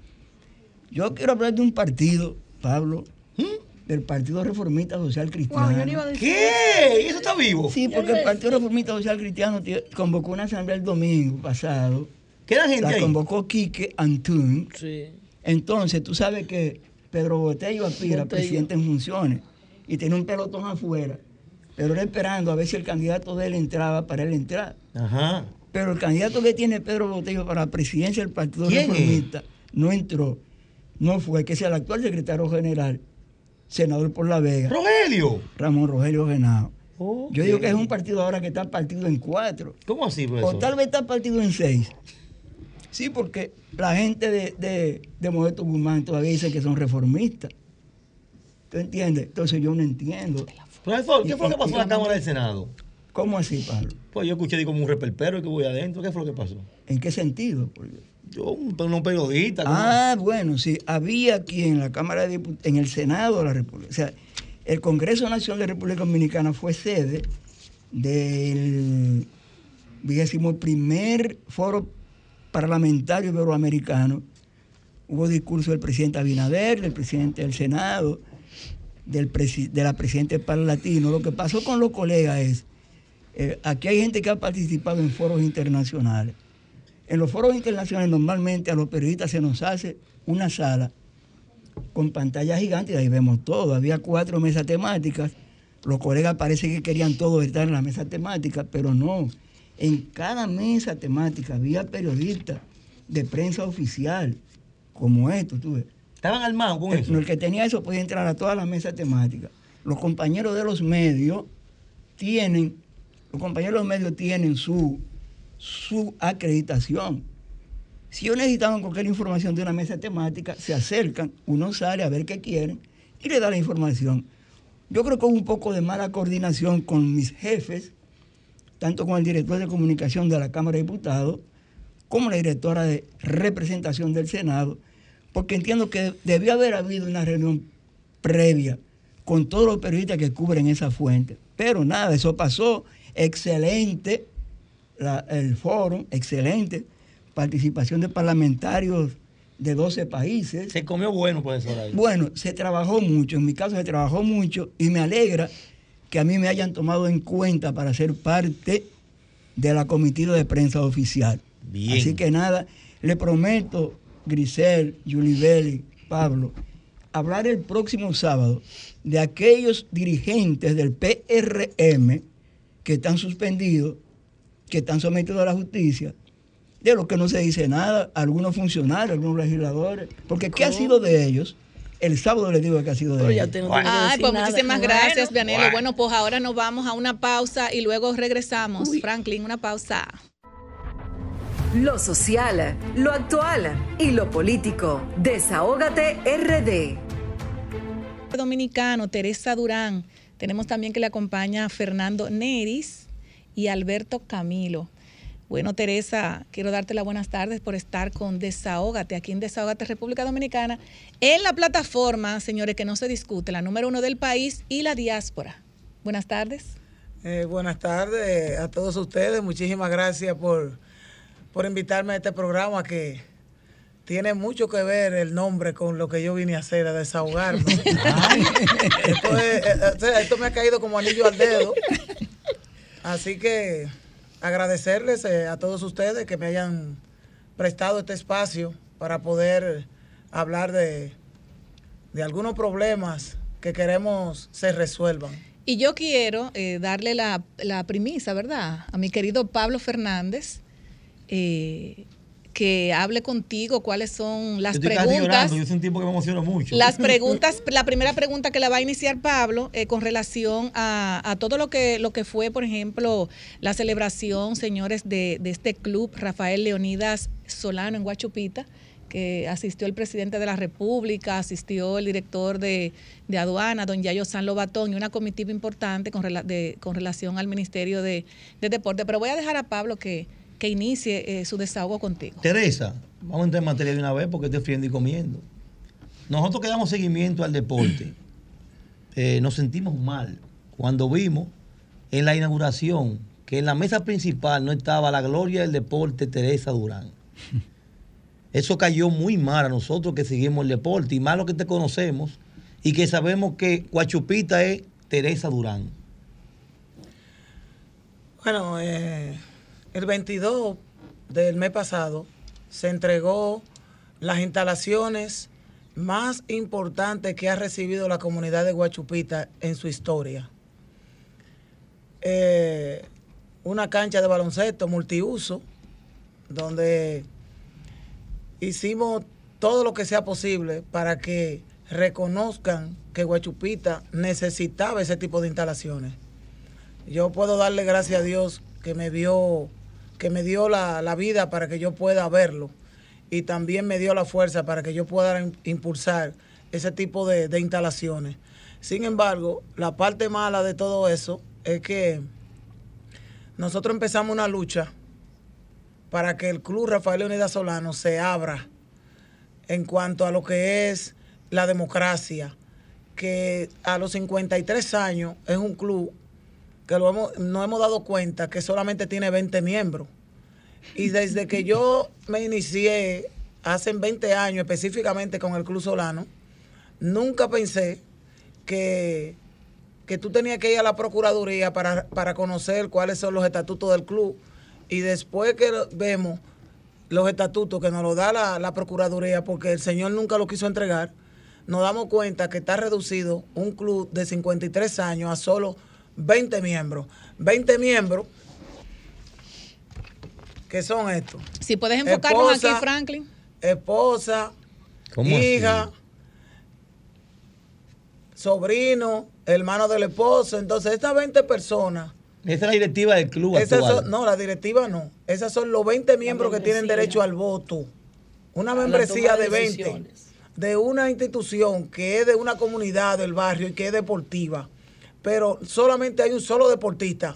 Speaker 6: Yo quiero hablar de un partido, Pablo, ¿Mm? del Partido Reformista Social Cristiano.
Speaker 8: ¿Qué? ¿Y eso está vivo?
Speaker 6: Sí, porque el Partido Reformista Social Cristiano convocó una asamblea el domingo pasado.
Speaker 8: ¿Qué era gente
Speaker 6: La convocó Quique Antún.
Speaker 8: Sí.
Speaker 6: Entonces, tú sabes que Pedro Botello aspira presidente en funciones y tiene un pelotón afuera, pero él esperando a ver si el candidato de él entraba para él entrar.
Speaker 8: Ajá.
Speaker 6: Pero el candidato que tiene Pedro Botello para la presidencia del Partido Reformista no entró, no fue, que sea el actual secretario general, senador por La Vega.
Speaker 8: Rogelio.
Speaker 6: Ramón Rogelio Genao. Yo digo que es un partido ahora que está partido en cuatro.
Speaker 8: ¿Cómo así, profesor?
Speaker 6: O tal vez está partido en seis. Sí, porque la gente de, de, de Modesto Guzmán todavía dice que son reformistas. ¿Tú entiendes? Entonces yo no entiendo.
Speaker 8: Profesor, ¿qué fue lo que pasó en la Cámara del Senado?
Speaker 6: ¿Cómo así, Pablo?
Speaker 8: Pues yo escuché como un repelpero que voy adentro. ¿Qué fue lo que pasó?
Speaker 6: ¿En qué sentido?
Speaker 8: Yo, un, periodista.
Speaker 6: Ah, bueno, sí. Había aquí en la Cámara de Diputados, en el Senado de la República. O sea, el Congreso Nacional de la República Dominicana fue sede del vigésimo primer foro parlamentario iberoamericano, hubo discurso del presidente Abinader, del presidente del Senado, del de la presidenta del Latino. Lo que pasó con los colegas es, eh, aquí hay gente que ha participado en foros internacionales. En los foros internacionales normalmente a los periodistas se nos hace una sala con pantalla gigante y ahí vemos todo. Había cuatro mesas temáticas. Los colegas parece que querían todos estar en la mesa temática, pero no. En cada mesa temática había periodistas de prensa oficial, como esto, tú ves.
Speaker 8: ¿Estaban armados con eso?
Speaker 6: El que tenía eso podía entrar a todas las mesas temáticas. Los compañeros de los medios tienen, los compañeros de los medios tienen su, su acreditación. Si ellos necesitan cualquier información de una mesa temática, se acercan, uno sale a ver qué quieren y le da la información. Yo creo que hubo un poco de mala coordinación con mis jefes, tanto con el director de comunicación de la Cámara de Diputados, como la directora de representación del Senado, porque entiendo que debió haber habido una reunión previa con todos los periodistas que cubren esa fuente. Pero nada, eso pasó. Excelente el foro, excelente participación de parlamentarios de 12 países.
Speaker 8: Se comió bueno, profesor. Ahí.
Speaker 6: Bueno, se trabajó mucho, en mi caso se trabajó mucho y me alegra que a mí me hayan tomado en cuenta para ser parte de la comitiva de prensa oficial. Bien. Así que nada, le prometo, Grisel, Belli, Pablo, hablar el próximo sábado de aquellos dirigentes del PRM que están suspendidos, que están sometidos a la justicia, de los que no se dice nada, algunos funcionarios, algunos legisladores, porque ¿qué ha sido de ellos? El sábado les digo que ha sido de ellos.
Speaker 2: Ah, pues muchísimas gracias, Vianelo. Bueno. pues ahora nos vamos a una pausa y luego regresamos. Franklin, una pausa.
Speaker 1: Lo social, lo actual y lo político. Desahógate RD.
Speaker 2: Dominicano, Teresa Durán. Tenemos también que le acompaña Fernando Neris y Alberto Camilo. Bueno, Teresa, quiero darte las buenas tardes por estar con Desahógate, aquí en Desahógate República Dominicana, en la plataforma, señores, que no se discute, la número uno del país y la diáspora. Buenas tardes.
Speaker 10: Eh, buenas tardes a todos ustedes. Muchísimas gracias por, por invitarme a este programa que tiene mucho que ver el nombre con lo que yo vine a hacer, a desahogarme. esto, eh, eh, esto me ha caído como anillo al dedo. Así que agradecerles eh, a todos ustedes que me hayan prestado este espacio para poder hablar de, de algunos problemas que queremos se resuelvan.
Speaker 2: Y yo quiero eh, darle la, la, premisa, ¿verdad? A mi querido Pablo Fernández, eh, que hable contigo cuáles son las preguntas.
Speaker 8: Yo soy un tipo que me emociona mucho.
Speaker 2: Las preguntas, la primera pregunta que la va a iniciar Pablo eh, con relación a, todo lo que, lo que fue, por ejemplo, la celebración, señores, de, este club, Rafael Leonidas Solano en Guachupita que asistió el presidente de la República, asistió el director de, aduana, don Yayo San Lobatón, y una comitiva importante con, con relación al Ministerio de, de Deporte. Pero voy a dejar a Pablo que, que inicie eh, su desahogo contigo.
Speaker 8: Teresa, vamos a entrar en materia de una vez porque estoy friendo y comiendo. Nosotros que damos seguimiento al deporte, eh, nos sentimos mal cuando vimos en la inauguración que en la mesa principal no estaba la gloria del deporte Teresa Durán. Eso cayó muy mal a nosotros que seguimos el deporte y más lo que te conocemos y que sabemos que Cuachupita es Teresa Durán.
Speaker 10: Bueno, eh, el 22 del mes pasado se entregó las instalaciones más importantes que ha recibido la comunidad de Guachupita en su historia. Eh, una cancha de baloncesto multiuso, donde hicimos todo lo que sea posible para que reconozcan que Guachupita necesitaba ese tipo de instalaciones. Yo puedo darle gracias a Dios que me vio que me dio la, vida para que yo pueda verlo y también me dio la fuerza para que yo pueda impulsar ese tipo de, instalaciones. Sin embargo, la parte mala de todo eso es que nosotros empezamos una lucha para que el Club Rafael Leonidas Solano se abra en cuanto a lo que es la democracia, que a los 53 años es un club que lo hemos, hemos dado cuenta que solamente tiene 20 miembros. Y desde que yo me inicié hace 20 años específicamente con el Club Solano, nunca pensé que, que tú tenías que ir a la Procuraduría para, para conocer cuáles son los estatutos del club. Y después que vemos los estatutos que nos lo da la, la Procuraduría, porque el señor nunca lo quiso entregar, nos damos cuenta que está reducido un club de 53 años a solo 20 miembros. 20 miembros, que son estos.
Speaker 2: Si puedes enfocarnos aquí, Franklin.
Speaker 10: Esposa, hija, sobrino, hermano del esposo. Entonces, estas 20 personas.
Speaker 8: Esa es la directiva del club
Speaker 10: actual. no, la directiva no. Esas son los 20 miembros que tienen derecho al voto. Una membresía de 20 de una institución que es de una comunidad del barrio y que es deportiva, pero solamente hay un solo deportista.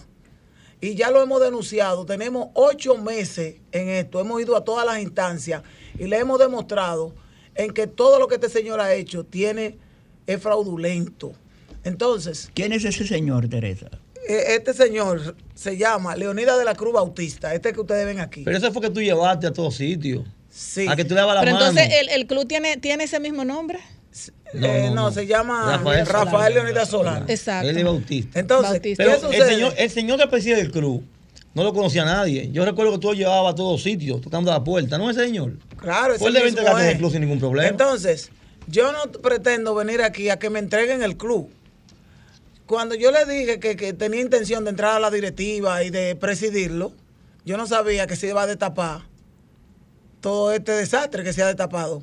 Speaker 10: Y ya lo hemos denunciado, tenemos ocho meses en esto, hemos ido a todas las instancias y le hemos demostrado en que todo lo que este señor ha hecho tiene, es fraudulento. Entonces...
Speaker 6: ¿Quién es ese señor, Teresa?
Speaker 10: E, este señor se llama Leonida de la Cruz Bautista, este que ustedes ven aquí.
Speaker 8: Pero ese fue que tú llevaste a todos sitios.
Speaker 10: Sí.
Speaker 8: A que tú le la
Speaker 2: Pero entonces, ¿el, ¿el, club tiene, tiene ese mismo nombre?
Speaker 10: No, eh, no, se llama Rafael, Leonidas Solano.
Speaker 2: Exacto.
Speaker 8: Él es bautista.
Speaker 10: Entonces,
Speaker 8: Pero el señor, el señor que preside el club no lo conocía a nadie. Yo recuerdo que tú lo llevabas a todos sitios, tocando la puerta, ¿no ese señor?
Speaker 10: Claro, ese
Speaker 8: Él debe entregarse el club sin ningún problema.
Speaker 10: Entonces, yo no pretendo venir aquí a que me entreguen el club. Cuando yo le dije que, que tenía intención de entrar a la directiva y de presidirlo, yo no sabía que se iba a destapar todo este desastre que se ha destapado.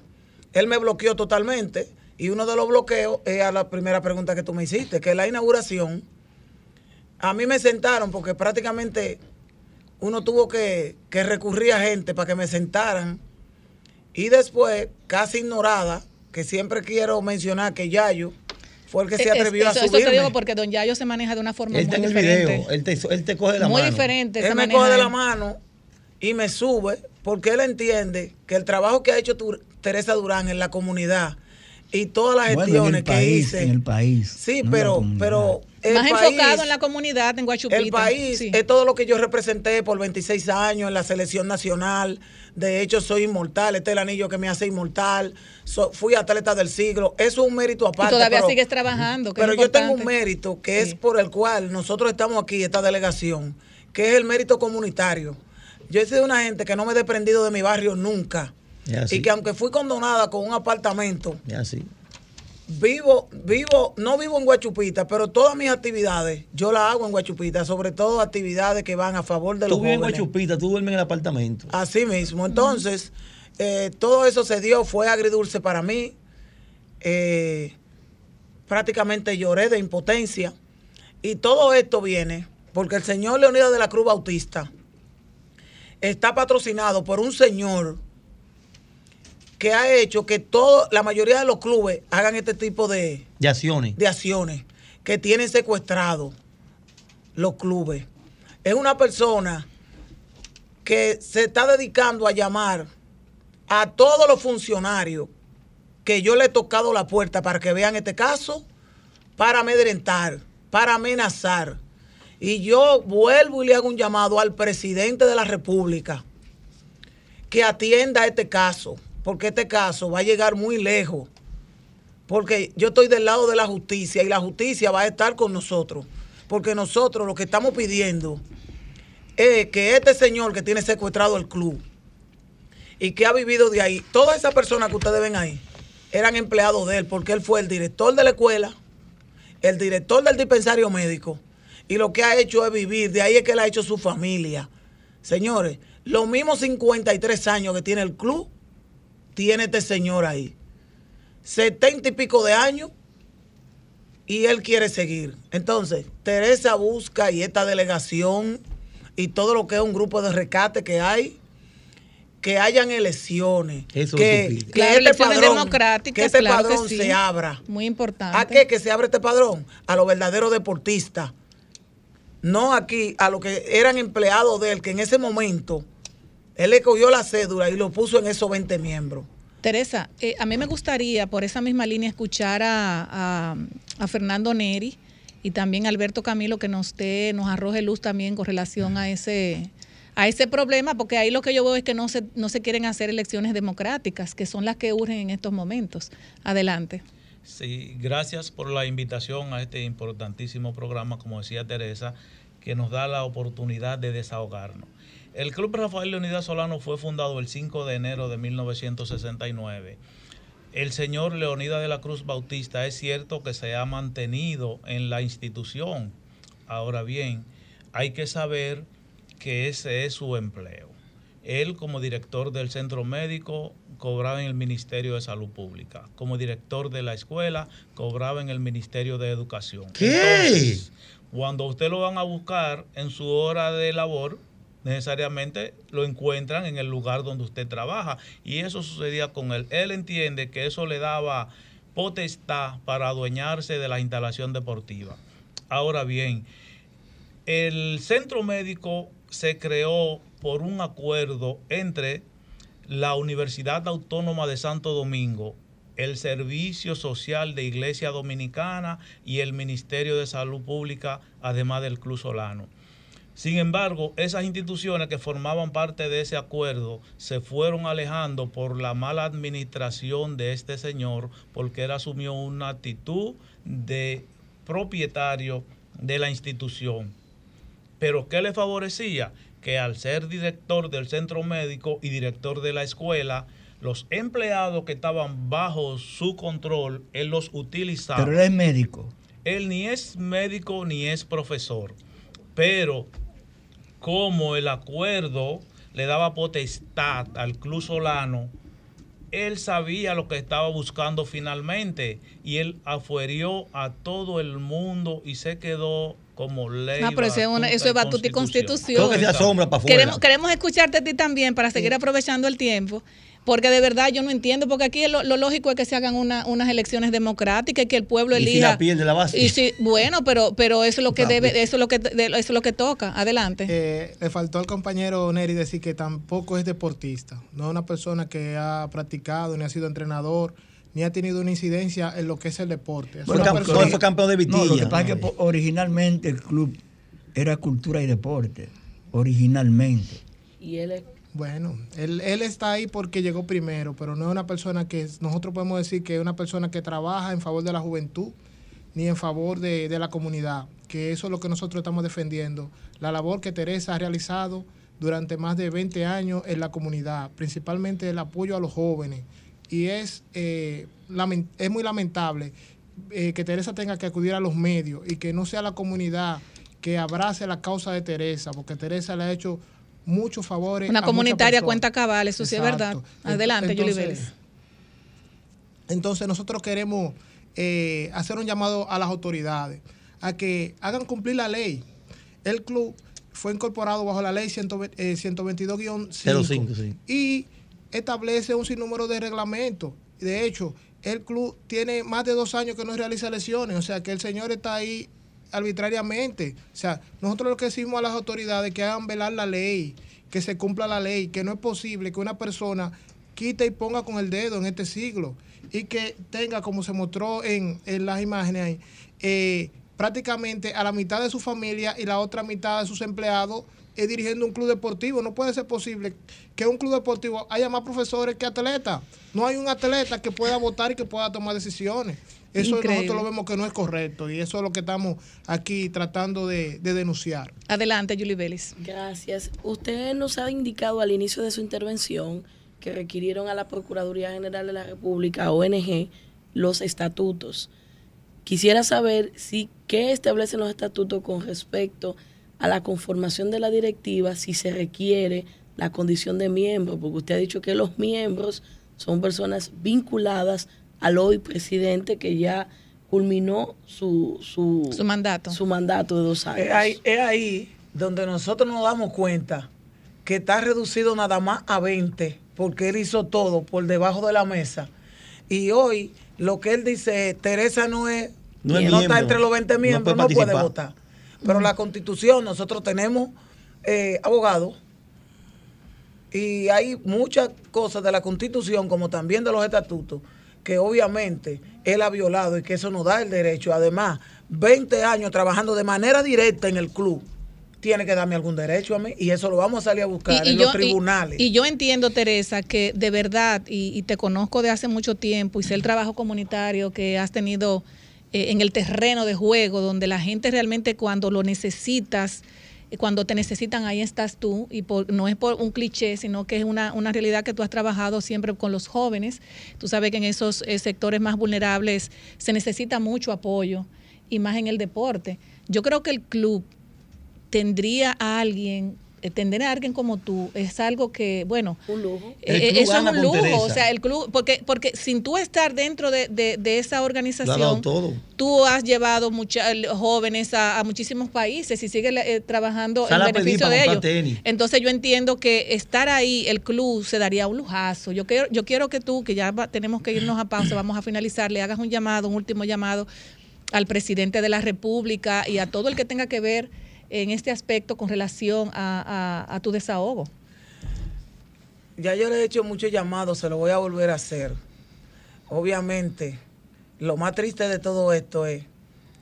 Speaker 10: Él me bloqueó totalmente y uno de los bloqueos es a la primera pregunta que tú me hiciste, que la inauguración, a mí me sentaron porque prácticamente uno tuvo que, recurrir a gente para que me sentaran y después, casi ignorada, que siempre quiero mencionar que Yayo fue el que se eh, atrevió a subirme. Eso te digo
Speaker 2: porque don Yayo se maneja de una forma
Speaker 8: muy diferente. él te, él te coge de la
Speaker 2: muy
Speaker 8: mano.
Speaker 2: Muy diferente.
Speaker 10: Él me coge de la mano y me sube porque él entiende que el trabajo que ha hecho Teresa Durán en la comunidad y todas las gestiones que hice.
Speaker 6: en el país.
Speaker 10: Sí pero pero
Speaker 2: más enfocado en la comunidad en Guachupita
Speaker 10: el país es todo lo que yo representé por 26 años en la selección nacional. De hecho soy inmortal. Este es el anillo que me hace inmortal. Fui atleta del siglo. Eso es un mérito aparte
Speaker 2: y todavía sigues trabajando
Speaker 10: pero yo tengo un mérito que es por el cual nosotros estamos aquí esta delegación que es el mérito comunitario. Yo he sido una gente que no me he desprendido de mi barrio nunca. Y que aunque fui condonada con un apartamento, vivo, vivo, no vivo en Guachupita, pero todas mis actividades yo las hago en Guachupita, sobre todo actividades que van a favor de los
Speaker 8: Tú vives en Guachupita, tú duermes en el apartamento.
Speaker 10: Así mismo. Entonces, eh, todo eso se dio, fue agridulce para mí. Eh, prácticamente lloré de impotencia. Y todo esto viene porque el señor Leonidas de la Cruz Bautista está patrocinado por un señor que ha hecho que todo, la mayoría de los clubes hagan este tipo de,
Speaker 8: de acciones.
Speaker 10: De acciones que tienen secuestrados los clubes. Es una persona que se está dedicando a llamar a todos los funcionarios que yo le he tocado la puerta para que vean este caso, para amedrentar, para amenazar, y yo vuelvo y le hago un llamado al presidente de la República que atienda este caso, porque este caso va a llegar muy lejos. Porque yo estoy del lado de la justicia y la justicia va a estar con nosotros. Porque nosotros lo que estamos pidiendo es que este señor que tiene secuestrado el club y que ha vivido de ahí, todas esas personas que ustedes ven ahí, eran empleados de él, porque él fue el director de la escuela, el director del dispensario médico y lo que ha hecho es vivir. De ahí es que él ha hecho su familia. Señores, los mismos 53 años que tiene el club, tiene este señor ahí. 70 y pico de años y él quiere seguir. Entonces, Teresa busca y esta delegación y todo lo que es un grupo de rescate que hay, que hayan elecciones,
Speaker 2: Eso
Speaker 10: que,
Speaker 2: que este padrón,
Speaker 10: que este padrón se abra.
Speaker 2: Muy importante.
Speaker 10: ¿A qué? Que se abre este padrón a los verdaderos deportistas no aquí a los que eran empleados de él, que en ese momento él le cogió la cédula y lo puso en esos 20 miembros.
Speaker 2: Teresa, eh, a mí me gustaría por esa misma línea escuchar a, Fernando Neri y también a Alberto Camilo que nos dé, nos arroje luz también con relación a ese a ese problema, porque ahí lo que yo veo es que no se, no se quieren hacer elecciones democráticas, que son las que urgen en estos momentos. Adelante.
Speaker 11: Sí, gracias por la invitación a este importantísimo programa, como decía Teresa, que nos da la oportunidad de desahogarnos. El Club Rafael Leonidas Solano fue fundado el 5 de enero de 1969. El señor Leonidas de la Cruz Bautista es cierto que se ha mantenido en la institución. Ahora bien, hay que saber que ese es su empleo. Él como director del centro médico cobraba en el Ministerio de Salud Pública. Como director de la escuela cobraba en el Ministerio de Educación.
Speaker 8: ¿Qué?
Speaker 11: cuando usted lo van a buscar en su hora de labor, necesariamente lo encuentran en el lugar donde usted trabaja. Y eso sucedía con él. Él entiende que eso le daba potestad para adueñarse de la instalación deportiva. Ahora bien, el centro médico se creó por un acuerdo entre la Universidad Autónoma de Santo Domingo, el Servicio Social de Iglesia Dominicana y el Ministerio de Salud Pública, además del Club Solano. Sin embargo, esas instituciones que formaban parte de ese acuerdo se fueron alejando por la mala administración de este señor, porque él asumió una actitud de propietario de la institución. Pero ¿qué le favorecía? Que al ser director del centro médico y director de la escuela, los empleados que estaban bajo su control, él los utilizaba.
Speaker 6: Pero él es médico.
Speaker 11: Él ni es médico ni es profesor. Pero como el acuerdo le daba potestad al Club Solano, él sabía lo que estaba buscando finalmente y él afuerió a todo el mundo y se quedó como ley.
Speaker 2: No, pero eso es, eso es batuta y constitución.
Speaker 8: Todo que se asombra para afuera.
Speaker 2: Queremos, queremos escucharte a ti también para seguir aprovechando el tiempo. Porque de verdad yo no entiendo, porque aquí lo, lógico es que se hagan unas elecciones democráticas y que el pueblo elija. Y si
Speaker 8: la pierde la base.
Speaker 2: Y si, bueno, pero, pero eso es lo que debe, eso es lo que eso es lo que toca. Adelante.
Speaker 12: Eh, le faltó al compañero Neri decir que tampoco es deportista, no es una persona que ha practicado ni ha sido entrenador ni ha tenido una incidencia en lo que es el deporte.
Speaker 8: fue, campeón de vitilla.
Speaker 6: lo que pasa es que originalmente el club era cultura y deporte, originalmente.
Speaker 2: Y él es
Speaker 12: bueno, él, él está ahí porque llegó primero, pero no es una persona que nosotros podemos decir que es una persona que trabaja en favor de la juventud ni en favor de, la comunidad, que eso es lo que nosotros estamos defendiendo. La labor que Teresa ha realizado durante más de 20 años en la comunidad, principalmente el apoyo a los jóvenes. Y es, eh, es muy lamentable eh, que Teresa tenga que acudir a los medios y que no sea la comunidad que abrace la causa de Teresa, porque Teresa le ha hecho muchos favores.
Speaker 2: Una comunitaria cuenta cabal, eso sí es verdad. Adelante, Julie Vélez.
Speaker 12: Entonces nosotros queremos eh, hacer un llamado a las autoridades a que hagan cumplir la ley. El club fue incorporado bajo la ley 122-05 eh, y establece un sinnúmero de reglamentos. De hecho, el club tiene más de dos años que no realiza lesiones, o sea que el señor está ahí arbitrariamente. O sea, nosotros lo que decimos a las autoridades que hagan velar la ley, que se cumpla la ley, que no es posible que una persona quite y ponga con el dedo en este siglo y que tenga, como se mostró en, las imágenes ahí, eh, prácticamente a la mitad de su familia y la otra mitad de sus empleados eh, dirigiendo un club deportivo. No puede ser posible que un club deportivo haya más profesores que atletas. No hay un atleta que pueda votar y que pueda tomar decisiones. Eso nosotros lo vemos que no es correcto y eso es lo que estamos aquí tratando de, denunciar.
Speaker 2: Adelante, Julie Vélez.
Speaker 5: Gracias. Usted nos ha indicado al inicio de su intervención que requirieron a la Procuraduría General de la República, ONG, los estatutos. Quisiera saber si qué establecen los estatutos con respecto a la conformación de la directiva, si se requiere la condición de miembro, porque usted ha dicho que los miembros son personas vinculadas al hoy presidente que ya culminó su,
Speaker 2: su, mandato.
Speaker 5: Su mandato de dos años.
Speaker 10: Es ahí, donde nosotros nos damos cuenta que está reducido nada más a 20, porque él hizo todo por debajo de la mesa. Y hoy lo que él dice, Teresa no es, no, está entre los 20 miembros, no puede, votar. Pero la constitución, nosotros tenemos eh, abogados y hay muchas cosas de la constitución, como también de los estatutos, que obviamente él ha violado y que eso nos da el derecho. Además, 20 años trabajando de manera directa en el club, tiene que darme algún derecho a mí y eso lo vamos a salir a buscar en los tribunales.
Speaker 2: Y, yo entiendo, Teresa, que de verdad, y, te conozco de hace mucho tiempo y sé el trabajo comunitario que has tenido eh, en el terreno de juego, donde la gente realmente cuando lo necesitas cuando te necesitan, ahí estás tú, y no es por un cliché, sino que es una, una, realidad que tú has trabajado siempre con los jóvenes. Tú sabes que en esos eh, sectores más vulnerables se necesita mucho apoyo, y más en el deporte. Yo creo que el club tendría a alguien tener a alguien como tú es algo que, bueno,
Speaker 3: un lujo.
Speaker 2: Eh, eso es un lujo. O sea, el club, porque, porque sin tú estar dentro de, de, esa organización, tú has llevado muchos jóvenes a, muchísimos países y sigues eh, trabajando en beneficio de ellos. Entonces yo entiendo que estar ahí, el club se daría un lujazo. Yo quiero, yo quiero que tú, que ya tenemos que irnos a pausa, vamos a finalizar, le hagas un llamado, un último llamado al presidente de la República y a todo el que tenga que ver en este aspecto con relación a, tu desahogo?
Speaker 10: Ya yo le he hecho muchos llamados, se lo voy a volver a hacer. Obviamente, lo más triste de todo esto es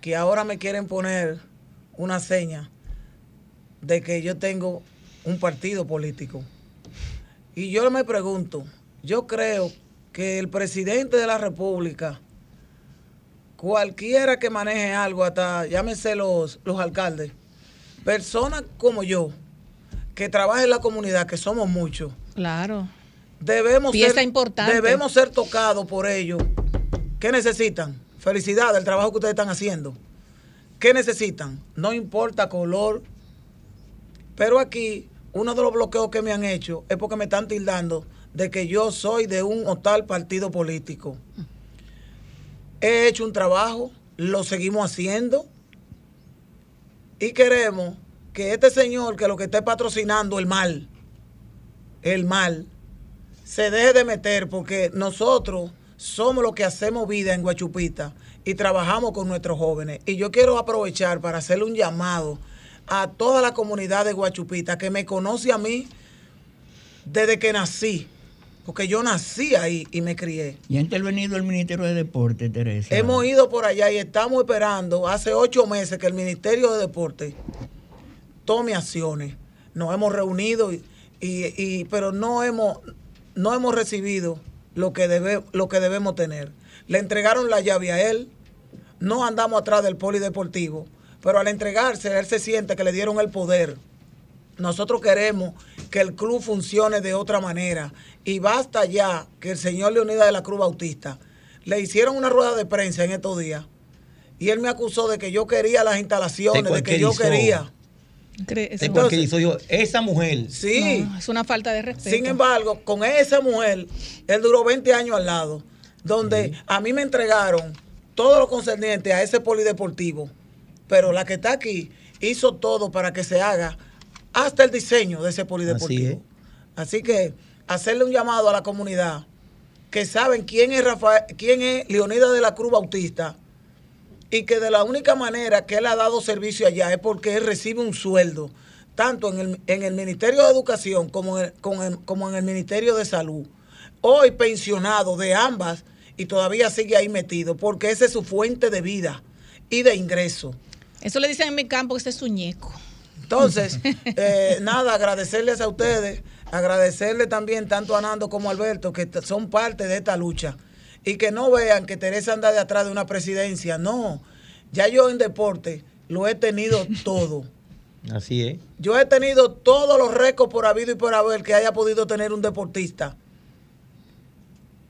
Speaker 10: que ahora me quieren poner una seña de que yo tengo un partido político. Y yo me pregunto, yo creo que el presidente de la República, cualquiera que maneje algo, hasta llámense los, los alcaldes, personas como yo, que trabajan en la comunidad, que somos muchos.
Speaker 2: Claro.
Speaker 10: Debemos
Speaker 2: ser, importante.
Speaker 10: Debemos ser tocados por ellos. ¿Qué necesitan? Felicidad del trabajo que ustedes están haciendo. ¿Qué necesitan? No importa color. Pero aquí, uno de los bloqueos que me han hecho es porque me están tildando de que yo soy de un o tal partido político. He hecho un trabajo, lo seguimos haciendo y queremos que este señor que lo que esté patrocinando el mal, el mal, se deje de meter porque nosotros somos los que hacemos vida en Guachupita y trabajamos con nuestros jóvenes. Y yo quiero aprovechar para hacerle un llamado a toda la comunidad de Guachupita que me conoce a mí desde que nací porque yo nací ahí y me crié.
Speaker 6: ¿Y ha intervenido el Ministerio de Deporte, Teresa?
Speaker 10: Hemos ido por allá y estamos esperando hace ocho meses que el Ministerio de Deporte tome acciones. Nos hemos reunido, y, pero no hemos, no hemos recibido lo que, debe, lo que debemos tener. Le entregaron la llave a él, no andamos atrás del polideportivo, pero al entregarse, él se siente que le dieron el poder. Nosotros queremos que el club funcione de otra manera, y basta ya que el señor Leonidas de la Cruz Bautista le hicieron una rueda de prensa en estos días y él me acusó de que yo quería las instalaciones, de, que yo quería.
Speaker 8: Entonces, yo, esa mujer.
Speaker 10: Sí.
Speaker 2: es una falta de respeto.
Speaker 10: Sin embargo, con esa mujer, él duró 20 años al lado, donde a mí me entregaron todo lo concerniente a ese polideportivo, pero la que está aquí hizo todo para que se haga hasta el diseño de ese polideportivo. Así que hacerle un llamado a la comunidad que saben quién es Rafael, quién es Leonidas de la Cruz Bautista y que de la única manera que él ha dado servicio allá es porque él recibe un sueldo, tanto en el, en el Ministerio de Educación como en el, como en el Ministerio de Salud. Hoy pensionado de ambas y todavía sigue ahí metido porque esa es su fuente de vida y de ingreso.
Speaker 2: Eso le dicen en mi campo que ese es su ñeco.
Speaker 10: Entonces, eh, nada, agradecerles a ustedes agradecerle también tanto a Nando como a Alberto que son parte de esta lucha y que no vean que Teresa anda de atrás de una presidencia. No, ya yo en deporte lo he tenido todo.
Speaker 8: Así es.
Speaker 10: Yo he tenido todos los récords por habido y por haber que haya podido tener un deportista.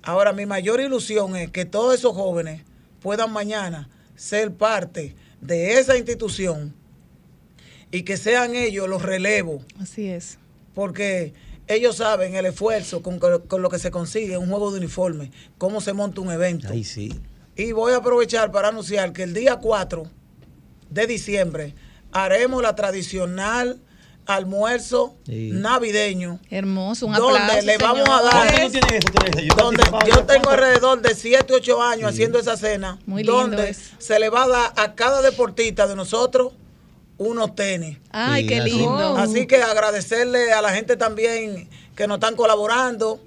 Speaker 10: Ahora, mi mayor ilusión es que todos esos jóvenes puedan mañana ser parte de esa institución y que sean ellos los relevos.
Speaker 2: Así es.
Speaker 10: Porque ellos saben el esfuerzo con, lo que se consigue un juego de uniforme, cómo se monta un evento.
Speaker 8: Ahí sí.
Speaker 10: Y voy a aprovechar para anunciar que el día 4 de diciembre haremos la tradicional almuerzo navideño.
Speaker 2: Hermoso, un
Speaker 10: donde le vamos a dar yo donde yo tengo alrededor de 7, 8 años haciendo esa cena,
Speaker 2: Muy
Speaker 10: donde se le va a dar a cada deportista de nosotros unos tenis.
Speaker 2: Ay, qué lindo.
Speaker 10: Así que agradecerle a la gente también que nos están colaborando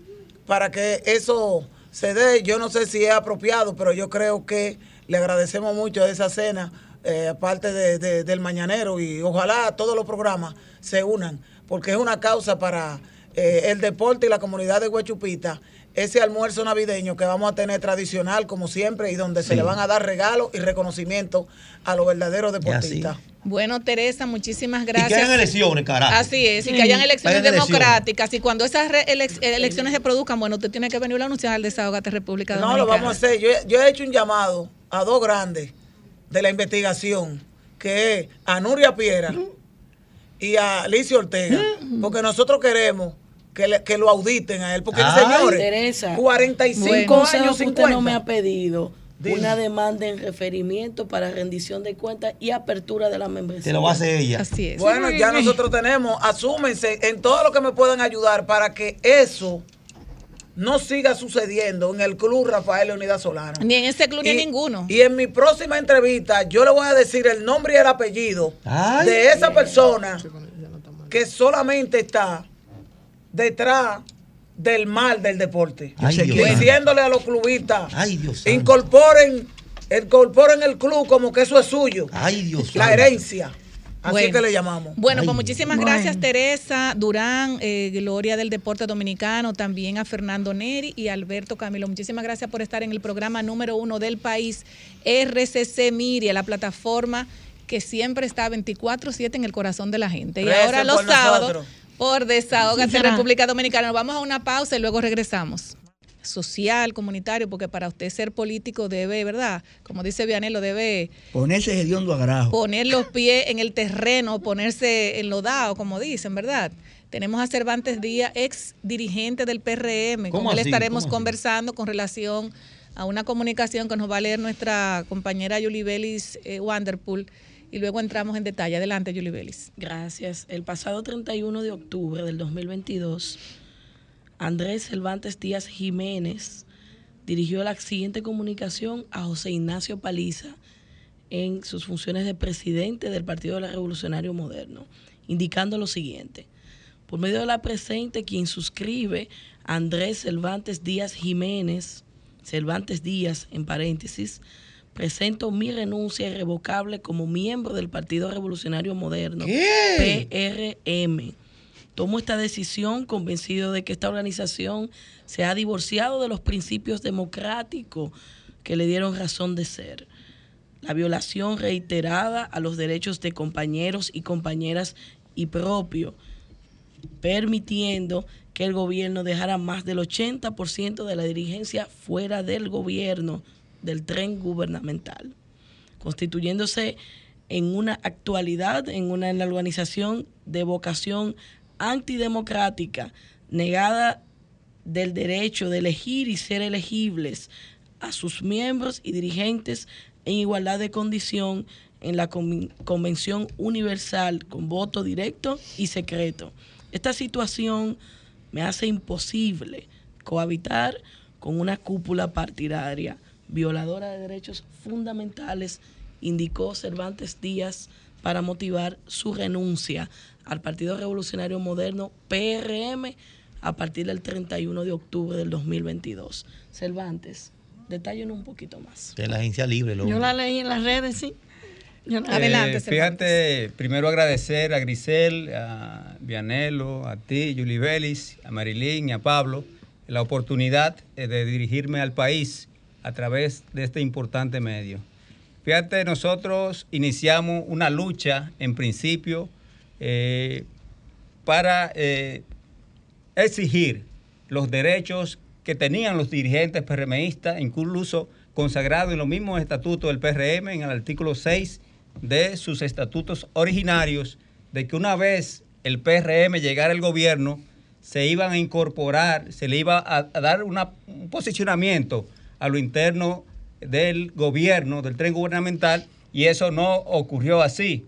Speaker 10: para que eso se dé. Yo no sé si es apropiado, pero yo creo que le agradecemos mucho esa cena, eh, aparte de, del mañanero, y ojalá todos los programas se unan, porque es una causa para eh, el deporte y la comunidad de Huechupita ese almuerzo navideño que vamos a tener tradicional como siempre y donde se le van a dar regalos y reconocimiento a los verdaderos deportistas.
Speaker 2: Bueno, Teresa, muchísimas gracias. Y que
Speaker 8: hayan elecciones, carajo.
Speaker 2: Así es, y que hayan elecciones democráticas. Y cuando esas elecciones se produzcan, bueno, usted tiene que venir a anunciar al Desahogate República Dominicana.
Speaker 10: No, lo vamos a hacer. Yo, yo he hecho un llamado a dos grandes de la investigación, que es a Nuria Piera y a Alicia Ortega, porque nosotros queremos que, que lo auditen a él, porque el señor
Speaker 5: Teresa,
Speaker 10: 45 años
Speaker 5: que usted no me ha pedido una demanda en referimiento para rendición de cuentas y apertura de la membresía.
Speaker 8: Se lo va a hacer ella.
Speaker 2: Así es.
Speaker 10: Bueno, ya nosotros tenemos, asúmense en todo lo que me puedan ayudar para que eso no siga sucediendo en el club Rafael Leonidas Solano.
Speaker 2: Ni en ese club ni en ninguno.
Speaker 10: Y en mi próxima entrevista yo le voy a decir el nombre y el apellido de esa persona que solamente está detrás del mal del deporte. diciéndole a los clubistas, incorporen, incorporen el club como que eso es suyo. La herencia. Así que le llamamos.
Speaker 2: Bueno, pues muchísimas gracias Teresa Durán, eh, Gloria del Deporte Dominicano, también a Fernando Neri y Alberto Camilo. Muchísimas gracias por estar en el programa número uno del país, RCC Miria, la plataforma que siempre está 24/7 en el corazón de la gente. Y ahora los sábados por Desahogate República Dominicana. Nos vamos a una pausa y luego regresamos. Social, comunitario, porque para usted ser político debe, ¿verdad? Como dice Vianelo, debe.
Speaker 6: Ponerse hediondo a grajo.
Speaker 2: Poner los pies en el terreno, ponerse enlodado, como dicen, ¿verdad? Tenemos a Cervantes Díaz, ex dirigente del PRM. Con él estaremos conversando con relación a una comunicación que nos va a leer nuestra compañera Yuli Bellis eh, Wanderpool y luego entramos en detalle. Adelante, Julie Vélez.
Speaker 5: Gracias. El pasado 31 de octubre del 2022, Andrés Cervantes Díaz Jiménez dirigió la siguiente comunicación a José Ignacio Paliza en sus funciones de presidente del Partido Revolucionario Moderno, indicando lo siguiente. Por medio de la presente, quien suscribe Andrés Cervantes Díaz Jiménez, Cervantes Díaz en paréntesis, presento mi renuncia irrevocable como miembro del Partido Revolucionario Moderno, PRM. Tomo esta decisión convencido de que esta organización se ha divorciado de los principios democráticos que le dieron razón de ser. La violación reiterada a los derechos de compañeros y compañeras y propio, permitiendo que el gobierno dejara más del 80% de la dirigencia fuera del gobierno del tren gubernamental, constituyéndose en una actualidad, en una, organización de vocación antidemocrática, negada del derecho de elegir y ser elegibles a sus miembros y dirigentes en igualdad de condición en la Convención Universal con voto directo y secreto. Esta situación me hace imposible cohabitar con una cúpula partidaria violadora de derechos fundamentales, indicó Cervantes Díaz para motivar su renuncia al Partido Revolucionario Moderno PRM a partir del 31 de octubre del 2022. Cervantes, detallen un poquito más.
Speaker 8: De la agencia libre.
Speaker 3: Yo la leí en las redes, sí.
Speaker 13: Adelante. Eh, fíjate, primero agradecer a Grisel, a Vianelo, a ti, Julie Vélez, a Marilyn y a Pablo la oportunidad eh, de dirigirme al país a través de este importante medio. Fíjate, nosotros iniciamos una lucha en principio eh, para eh, exigir los derechos que tenían los dirigentes PRMistas, incluso consagrado en los mismos estatutos del PRM, en el artículo 6 de sus estatutos originarios, de que una vez el PRM llegara al gobierno, se iban a incorporar, se le iba a, dar un posicionamiento a lo interno del gobierno, del tren gubernamental, y eso no ocurrió así.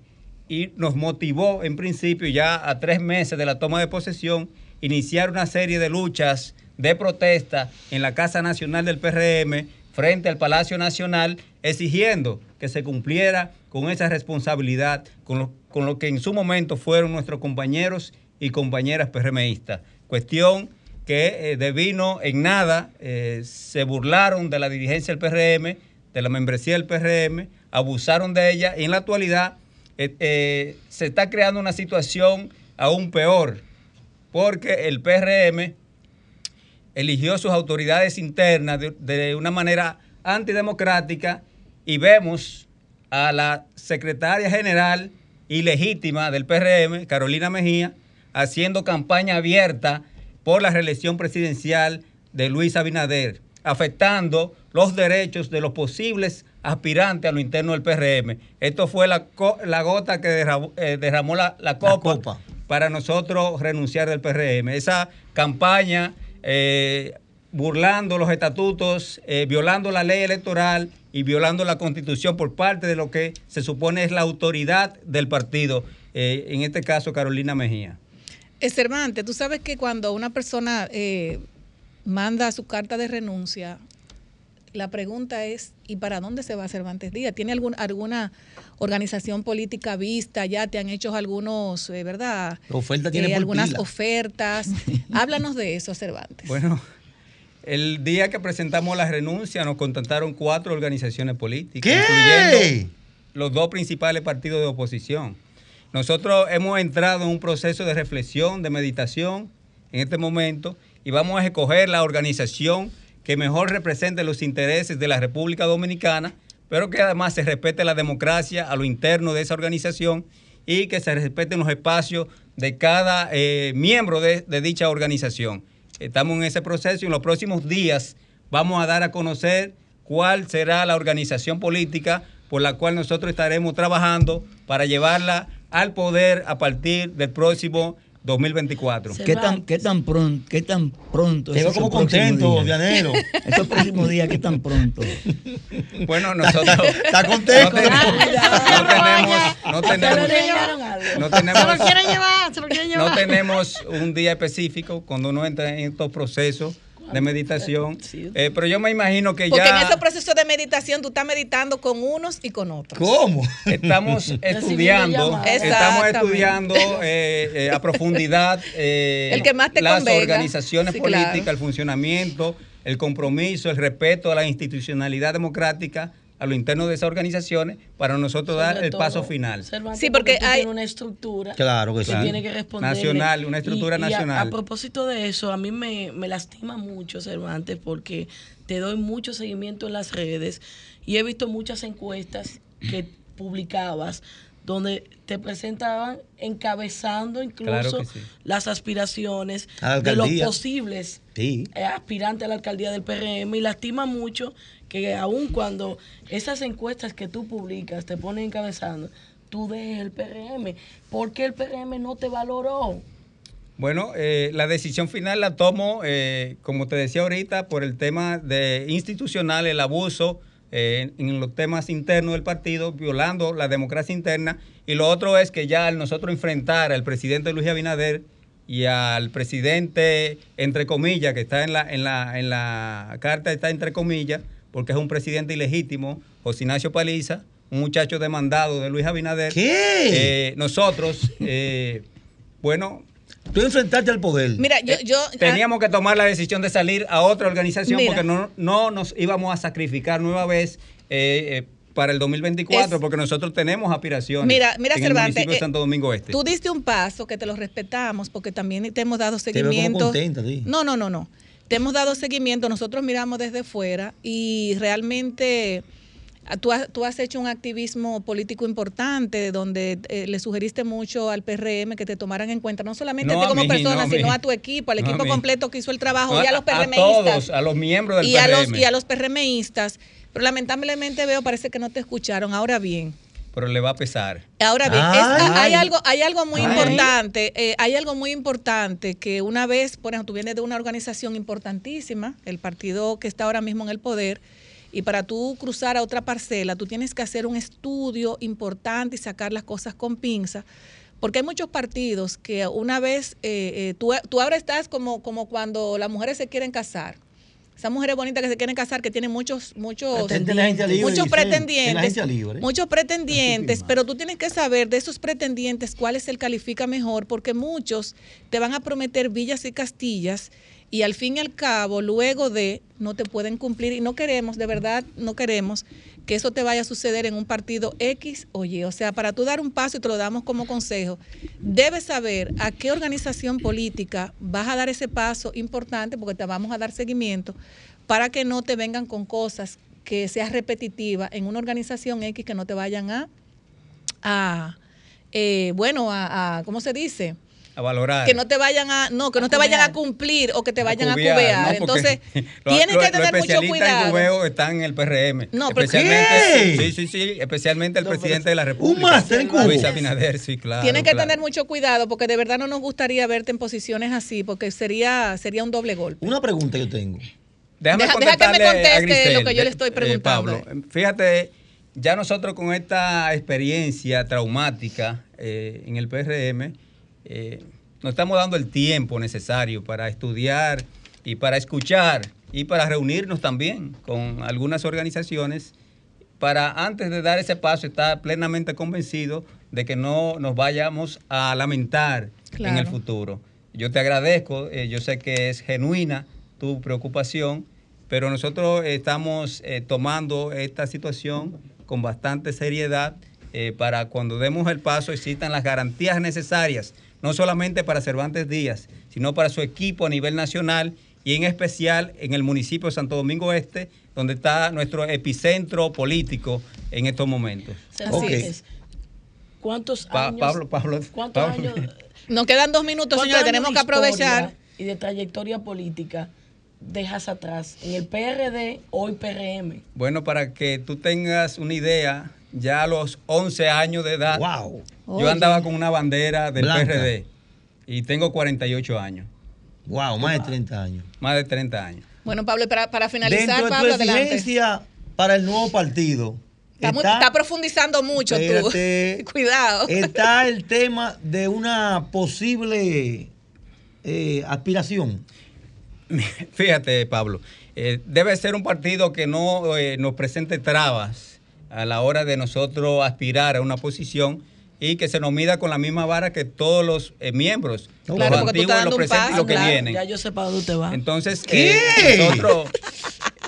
Speaker 13: Y nos motivó, en principio, ya a tres meses de la toma de posesión, iniciar una serie de luchas de protesta en la Casa Nacional del PRM frente al Palacio Nacional, exigiendo que se cumpliera con esa responsabilidad, con lo, con lo que en su momento fueron nuestros compañeros y compañeras PRMistas. Cuestión que eh, devino en nada, eh, se burlaron de la dirigencia del PRM, de la membresía del PRM, abusaron de ella y en la actualidad eh, se está creando una situación aún peor, porque el PRM eligió sus autoridades internas de, una manera antidemocrática y vemos a la secretaria general ilegítima del PRM, Carolina Mejía, haciendo campaña abierta por la reelección presidencial de Luis Abinader, afectando los derechos de los posibles aspirantes a lo interno del PRM. Esto fue la, la gota que eh, derramó, la, copa para nosotros renunciar del PRM. Esa campaña eh, burlando los estatutos, eh, violando la ley electoral y violando la constitución por parte de lo que se supone es la autoridad del partido, eh, en este caso Carolina Mejía.
Speaker 2: Cervantes, tú sabes que cuando una persona manda su carta de renuncia, la pregunta es, ¿y para dónde se va Cervantes Díaz? ¿Tiene algún, alguna organización política vista, ya te han hecho algunos, eh, ¿verdad?
Speaker 8: Oferta tiene
Speaker 2: eh, algunas ofertas. Háblanos de eso, Cervantes.
Speaker 13: Bueno, el día que presentamos la renuncia nos contactaron cuatro organizaciones políticas, incluyendo los dos principales partidos de oposición. Nosotros hemos entrado en un proceso de reflexión, de meditación en este momento y vamos a escoger la organización que mejor represente los intereses de la República Dominicana pero que además se respete la democracia a lo interno de esa organización y que se respeten los espacios de cada eh, miembro de, dicha organización. Estamos en ese proceso y en los próximos días vamos a dar a conocer cuál será la organización política por la cual nosotros estaremos trabajando para llevarla al poder a partir del próximo 2024.
Speaker 6: ¿Qué tan, qué tan pronto? ¿Qué tan pronto?
Speaker 8: Te veo como contento, Vianero.
Speaker 6: Estos próximos días, ¿qué tan pronto?
Speaker 13: Bueno, nosotros.
Speaker 8: Está contento.
Speaker 13: No, tenemos. No tenemos. No tenemos.
Speaker 3: Se lo quieren llevar, se lo quieren llevar.
Speaker 13: No tenemos un día específico cuando uno entra en estos procesos de meditación. Eh, pero yo me imagino que
Speaker 2: ya. En ese proceso de meditación tú estás meditando con unos y con otros.
Speaker 8: ¿Cómo?
Speaker 13: Estamos estudiando, estamos estudiando eh, eh, a profundidad
Speaker 2: el que más te
Speaker 13: las organizaciones políticas, el funcionamiento, el compromiso, el respeto a la institucionalidad democrática a lo interno de esas organizaciones para nosotros dar el paso final.
Speaker 5: sí, porque, hay una estructura
Speaker 8: claro que,
Speaker 5: tiene que responder.
Speaker 13: Nacional, una estructura nacional.
Speaker 5: A, propósito de eso, a mí me, me lastima mucho, Cervantes, porque te doy mucho seguimiento en las redes y he visto muchas encuestas que publicabas donde te presentaban encabezando incluso las aspiraciones de los posibles eh, aspirantes a la alcaldía del PRM y lastima mucho que aun cuando esas encuestas que tú publicas te ponen encabezando, tú dejes el PRM. ¿Por qué el PRM no te valoró?
Speaker 13: Bueno, eh, la decisión final la tomo, eh, como te decía ahorita, por el tema de institucional, el abuso eh, en los temas internos del partido, violando la democracia interna. Y lo otro es que ya al nosotros enfrentar al presidente Luis Abinader y al presidente, entre comillas, que está en la, en la, en la carta, está entre comillas, porque es un presidente ilegítimo, José Ignacio Paliza, un muchacho demandado de Luis Abinader.
Speaker 8: ¿Qué?
Speaker 13: Eh, nosotros, eh, bueno,
Speaker 8: Tú enfrentarte al poder.
Speaker 2: Mira, yo, yo
Speaker 13: ah, teníamos que tomar la decisión de salir a otra organización porque no, no nos íbamos a sacrificar nueva vez eh, eh, para el 2024 porque nosotros tenemos aspiraciones.
Speaker 2: Mira, mira,
Speaker 13: en el municipio de eh, Santo Domingo Este.
Speaker 2: Tú diste un paso que te lo respetamos porque también te hemos dado seguimiento.
Speaker 8: Te veo contenta,
Speaker 2: No, no, no, no. Te hemos dado seguimiento. Nosotros miramos desde fuera y realmente tú has, tú has, hecho un activismo político importante donde eh, le sugeriste mucho al PRM que te tomaran en cuenta, no solamente a ti como persona, sino a tu equipo, al equipo completo que hizo el trabajo y a los PRMistas.
Speaker 13: A todos, a los miembros del
Speaker 2: y A los, y a los PRMistas. Pero lamentablemente veo, parece que no te escucharon. Ahora bien.
Speaker 13: Pero le va a pesar.
Speaker 2: Ahora bien, hay, algo, hay algo muy importante, eh, hay algo muy importante que una vez, por ejemplo, tú vienes de una organización importantísima, el partido que está ahora mismo en el poder, y para tú cruzar a otra parcela, tú tienes que hacer un estudio importante y sacar las cosas con pinza. Porque hay muchos partidos que una vez, eh, eh, tú, tú, ahora estás como, como cuando las mujeres se quieren casar. Esas mujeres bonitas que se quieren casar, que tienen muchos, muchos, muchos pretendientes, muchos pretendientes, pero tú tienes que saber de esos pretendientes cuál es el califica mejor, porque muchos te van a prometer villas y castillas y al fin y al cabo, luego de, no te pueden cumplir y no queremos, de verdad, no queremos que eso te vaya a suceder en un partido X o. O sea, para tú dar un paso y te lo damos como consejo, debes saber a qué organización política vas a dar ese paso importante porque te vamos a dar seguimiento para que no te vengan con cosas que seas repetitiva en una organización X que no te vayan a, a eh, bueno, a, ¿cómo se dice?
Speaker 13: A valorar.
Speaker 2: Que no te vayan a, no, que no te vayan a cumplir o que te vayan a cubear. Entonces, tienes que tener mucho cuidado.
Speaker 13: cubeo están en el PRM. No, especialmente, Sí, sí, sí, especialmente el presidente de la República.
Speaker 8: Un máster en Cuba.
Speaker 13: Luis Abinader, sí, claro.
Speaker 2: Tienes que tener mucho cuidado porque de verdad no nos gustaría verte en posiciones así porque sería sería un doble golpe.
Speaker 8: Una pregunta yo tengo.
Speaker 13: Déjame deja, deja que me conteste lo que yo le estoy preguntando. Pablo, fíjate, ya nosotros con esta experiencia traumática eh, en el PRM, eh, nos estamos dando el tiempo necesario para estudiar y para escuchar y para reunirnos también con algunas organizaciones para antes de dar ese paso estar plenamente convencido de que no nos vayamos a lamentar en el futuro. Yo te agradezco, eh, yo sé que es genuina tu preocupación, pero nosotros estamos eh, tomando esta situación con bastante seriedad para cuando demos el paso existan las garantías necesarias no solamente para Cervantes Díaz, sino para su equipo a nivel nacional y en especial en el municipio de Santo Domingo Este, donde está nuestro epicentro político en estos momentos.
Speaker 5: ¿Cuántos años?
Speaker 13: Pablo, Pablo,
Speaker 5: ¿Cuántos años?
Speaker 2: Nos quedan dos minutos, señores, tenemos que aprovechar.
Speaker 5: Y de trayectoria política dejas atrás en el PRD, hoy PRM.
Speaker 13: Bueno, para que tú tengas una idea, ya a los 11 años de edad, yo andaba con una bandera del PRD y tengo 48 años.
Speaker 8: Wow, más de 30 años.
Speaker 13: Más de 30 años.
Speaker 2: Bueno, Pablo, para, para finalizar,
Speaker 8: Dentro de
Speaker 2: Pablo,
Speaker 8: adelante. para el nuevo partido.
Speaker 2: Está, profundizando mucho tú. Cuidado.
Speaker 8: Está el tema de una posible eh, aspiración.
Speaker 13: Fíjate, Pablo, eh, debe ser un partido que no eh, nos presente trabas a la hora de nosotros aspirar a una posición y que se nos mida con la misma vara que todos los eh, miembros, los antiguos, los presentes y los que vienen.
Speaker 5: Ya yo sé para dónde va.
Speaker 13: Entonces, eh, nosotros,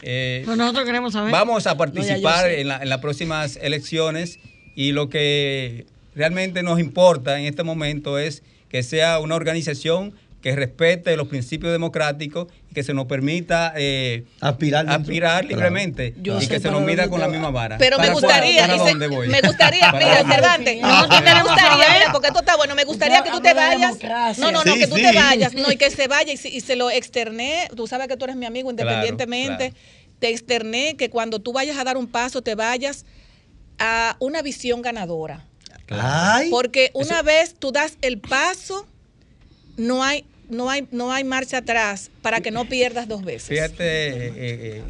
Speaker 3: eh, nosotros queremos saber.
Speaker 13: vamos a participar en, en las próximas elecciones y lo que realmente nos importa en este momento es que sea una organización que respete los principios democráticos y que se nos permita eh, aspirar, aspirar libremente y que se nos mida con la misma vara.
Speaker 2: Pero me gustaría, me gustaría, mira, Cervantes, no, me gustaría, porque esto está bueno, me gustaría que tú te vayas. No, no, no, que tú te vayas, no, y que se vaya y, se lo externé. Tú sabes que tú eres mi amigo independientemente. Te externé que cuando tú vayas a dar un paso, te vayas a una visión ganadora. Porque una vez tú das el paso no hay, no hay, no hay marcha atrás para que no pierdas dos veces.
Speaker 13: Fíjate, eh, eh,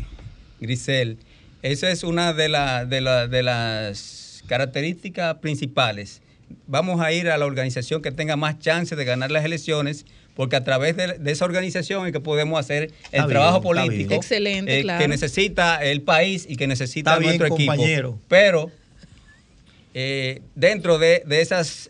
Speaker 13: Grisel, esa es una de, de, de las características principales. Vamos a ir a la organización que tenga más chances de ganar las elecciones, porque a través de, esa organización es que podemos hacer el trabajo político
Speaker 2: Excelente,
Speaker 13: eh, que necesita el país y que necesita nuestro equipo. Pero dentro de, esas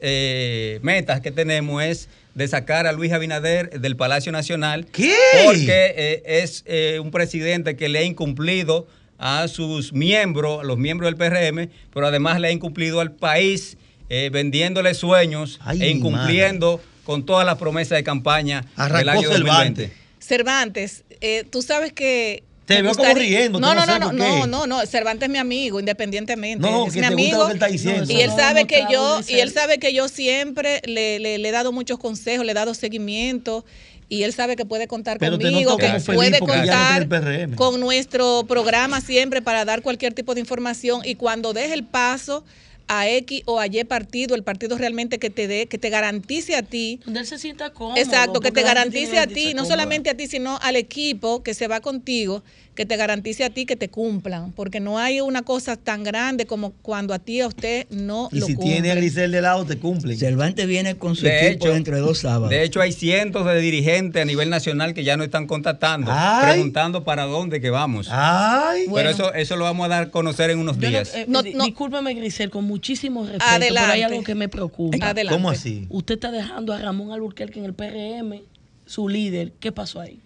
Speaker 13: metas que tenemos es de sacar a Luis Abinader del Palacio Nacional.
Speaker 8: ¿Qué?
Speaker 13: Porque eh, es eh, un presidente que le ha incumplido a sus miembros, a los miembros del PRM, pero además le ha incumplido al país, eh, vendiéndole sueños e incumpliendo con todas las promesas de campaña del año 2020.
Speaker 2: Cervantes, tú sabes que
Speaker 8: te veo como riendo.
Speaker 2: No, no, no, no, no, no, no, Cervantes es mi amigo, independientemente. No, es que mi amigo. Gusta lo que está y él sabe que yo, y él sabe que yo siempre le, le, he dado muchos consejos, le he dado seguimiento. Y él sabe que puede contar conmigo, que puede contar con nuestro programa siempre para dar cualquier tipo de información. Y cuando deje el paso, a X o a Y partido, el partido realmente que te dé, que te garantice a ti.
Speaker 5: Donde él se sienta cómodo.
Speaker 2: Exacto, que te garantice a ti, no solamente a ti, sino al equipo que se va contigo, que te garantice a ti que te cumplan, porque no hay una cosa tan grande como cuando a ti a usted no
Speaker 8: y si tiene a Grisel de lado, te cumplen.
Speaker 6: Cervantes viene con su equipo dentro de dos sábados.
Speaker 13: De hecho, hay cientos de dirigentes a nivel nacional que ya no están contactando, preguntando para dónde que vamos.
Speaker 8: Ay.
Speaker 13: Pero eso, eso lo vamos a dar a conocer en unos días.
Speaker 5: Eh, no, discúlpeme, Grisel, con muchísimo respeto, pero hay algo que me preocupa.
Speaker 8: Adelante. ¿Cómo así?
Speaker 5: Usted está dejando a Ramón Alburquerque en el PRM, su líder. ¿Qué pasó ahí?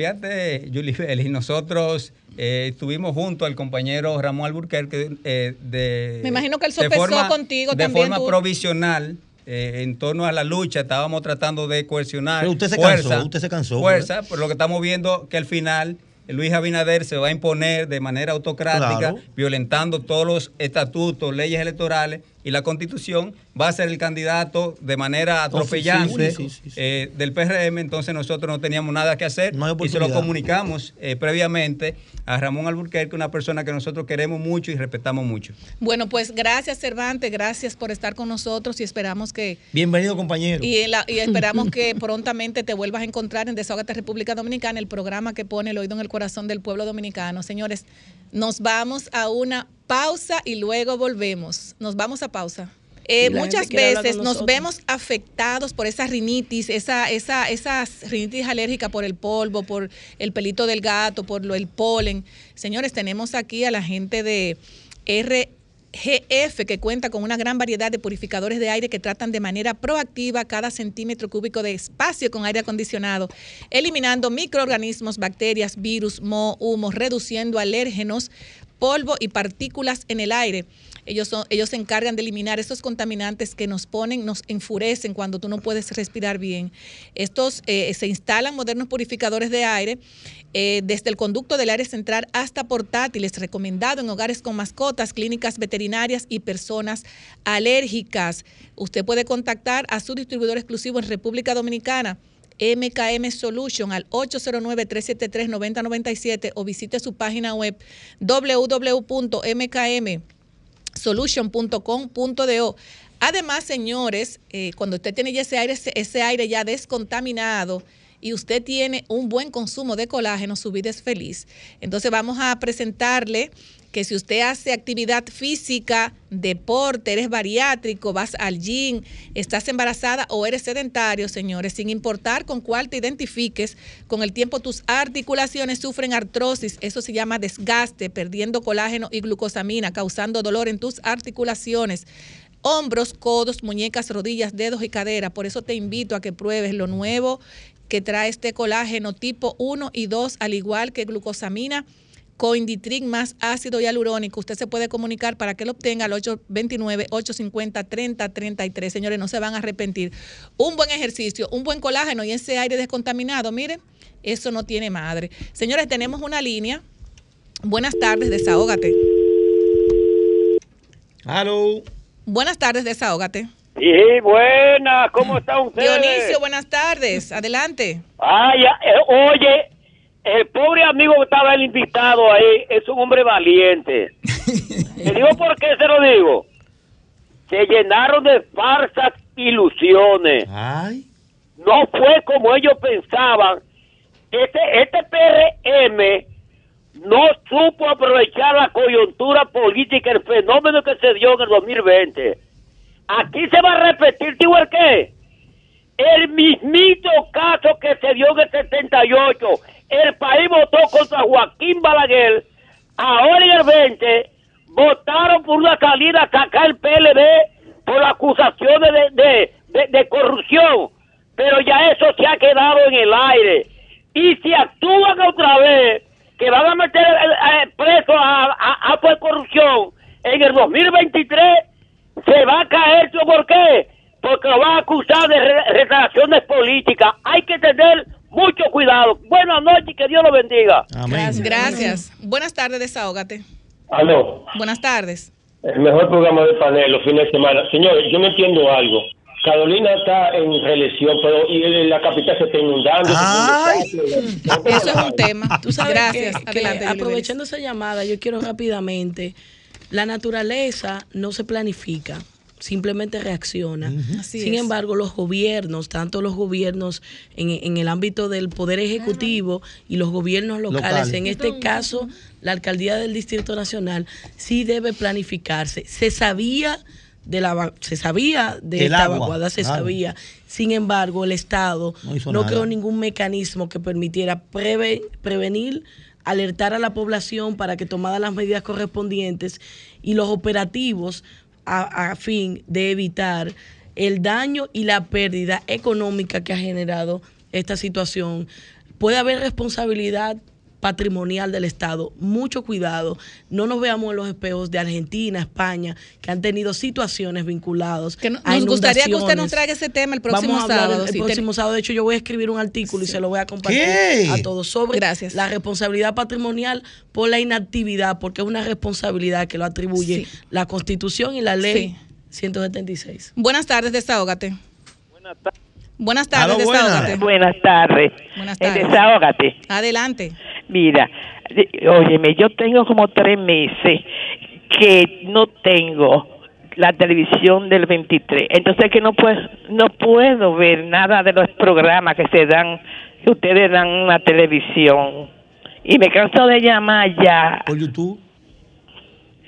Speaker 13: fíjate, Julie Félix, nosotros eh, estuvimos junto al compañero Ramón Alburquerque eh, de...
Speaker 2: Me imagino que él sopesó contigo
Speaker 13: de
Speaker 2: también.
Speaker 13: De forma provisional. Eh, en torno a la lucha, estábamos tratando de coercionar.
Speaker 8: Pero usted se cansó, usted se cansó.
Speaker 13: Fuerza, por lo que estamos viendo que al final Luis Abinader se va a imponer de manera autocrática, violentando todos los estatutos, leyes electorales y la constitución va a ser el candidato de manera atropellante eh, del PRM, entonces nosotros no teníamos nada que hacer y se lo comunicamos eh, previamente a Ramón Alburquerque, una persona que nosotros queremos mucho y respetamos mucho.
Speaker 2: Bueno, pues gracias Cervantes, gracias por estar con nosotros y esperamos que...
Speaker 8: Bienvenido compañero.
Speaker 2: Y, esperamos que prontamente te vuelvas a encontrar en Desahogate República Dominicana, el programa que pone el oído en el corazón del pueblo dominicano. Señores, nos vamos a una pausa y luego volvemos. Nos vamos a pausa. Eh, muchas veces nos vemos afectados por esa rinitis, esa, esa, esa rinitis alérgica por el polvo, por el pelito del gato, por lo, el polen. Señores, tenemos aquí a la gente de RGF que cuenta con una gran variedad de purificadores de aire que tratan de manera proactiva cada centímetro cúbico de espacio con aire acondicionado, eliminando microorganismos, bacterias, virus, moho, humo, reduciendo alérgenos, polvo y partículas en el aire. Ellos, son, ellos se encargan de eliminar estos contaminantes que nos ponen, nos enfurecen cuando tú no puedes respirar bien. Estos eh, se instalan modernos purificadores de aire eh, desde el conducto del aire central hasta portátiles, recomendado en hogares con mascotas, clínicas veterinarias y personas alérgicas. Usted puede contactar a su distribuidor exclusivo en República Dominicana MKM Solution al 809-373-9097 o visite su página web www.mkmsolution.com.do. Además, señores, eh, cuando usted tiene ese aire, ese aire ya descontaminado, y usted tiene un buen consumo de colágeno, su vida es feliz. Entonces vamos a presentarle que si usted hace actividad física, deporte, eres bariátrico, vas al gym, estás embarazada o eres sedentario, señores, sin importar con cuál te identifiques, con el tiempo tus articulaciones sufren artrosis, eso se llama desgaste, perdiendo colágeno y glucosamina, causando dolor en tus articulaciones hombros, codos, muñecas, rodillas, dedos y cadera. Por eso te invito a que pruebes lo nuevo que trae este colágeno tipo 1 y 2, al igual que glucosamina Coinditrin más ácido hialurónico. Usted se puede comunicar para que lo obtenga al 829-850-3033. Señores, no se van a arrepentir. Un buen ejercicio, un buen colágeno y ese aire descontaminado, miren, eso no tiene madre. Señores, tenemos una línea. Buenas tardes, desahógate.
Speaker 8: Hello.
Speaker 2: Buenas tardes, desahógate.
Speaker 14: Sí, buenas, ¿cómo está usted?
Speaker 2: Dionisio, buenas tardes, adelante.
Speaker 14: Ah, ya, eh, oye, el pobre amigo que estaba el invitado ahí es un hombre valiente. ¿Te digo por qué se lo digo? Se llenaron de falsas ilusiones. No fue como ellos pensaban. Este, este PRM no supo aprovechar la coyuntura política, el fenómeno que se dio en el 2020. Aquí se va a repetir, digo el qué? El mismito caso que se dio en el 78 el país votó contra Joaquín Balaguer, ahora en el 20 votaron por una salida a sacar el PLD por acusaciones de, de, corrupción, pero ya eso se ha quedado en el aire. Y si actúan otra vez, que van a meter preso a, a, a, por corrupción en el 2023, se va a caer. ¿Por qué? Porque lo van a acusar de relaciones políticas. Hay que tener mucho cuidado. Buenas noches que Dios lo bendiga.
Speaker 2: Gracias. Gracias. Buenas tardes, desahógate.
Speaker 15: Aló.
Speaker 2: Buenas tardes.
Speaker 15: El mejor programa de panel los fines de semana. Señor, yo no entiendo algo. Carolina está en reelección, pero y la capital se está inundando.
Speaker 2: Eso es un tema. Tú sabes Gracias.
Speaker 5: Adelante, aprovechando esa llamada, yo quiero rápidamente. La naturaleza no se planifica simplemente reacciona. Sin embargo, los gobiernos, tanto los gobiernos en, el ámbito del poder ejecutivo y los gobiernos locales, en este caso la alcaldía del Distrito Nacional, sí debe planificarse. Se sabía de la se sabía de esta evacuada, se sabía. Sin embargo, el Estado no, creó ningún mecanismo que permitiera prevenir alertar a la población para que tomara las medidas correspondientes y los operativos a, fin de evitar el daño y la pérdida económica que ha generado esta situación. Puede haber responsabilidad patrimonial del Estado. Mucho cuidado. No nos veamos en los espejos de Argentina, España, que han tenido situaciones vinculadas.
Speaker 2: Que nos gustaría que usted nos traiga ese tema el próximo
Speaker 5: Vamos a
Speaker 2: sábado.
Speaker 5: El, próximo sábado, de hecho, yo voy a escribir un artículo y se lo voy a compartir a todos sobre la responsabilidad patrimonial por la inactividad, porque es una responsabilidad que lo atribuye la Constitución y la ley 176.
Speaker 2: Buenas tardes, desahógate. Buenas tardes. Buenas tardes,
Speaker 16: desahógate. Buenas tardes. Buenas tardes. Desahógate.
Speaker 2: Adelante.
Speaker 16: Mira, óyeme, yo tengo como tres meses que no tengo la televisión del 23. Entonces que no puedo, no puedo ver nada de los programas que se dan, que ustedes dan en la televisión. Y me canso de llamar ya.
Speaker 8: ¿Por YouTube?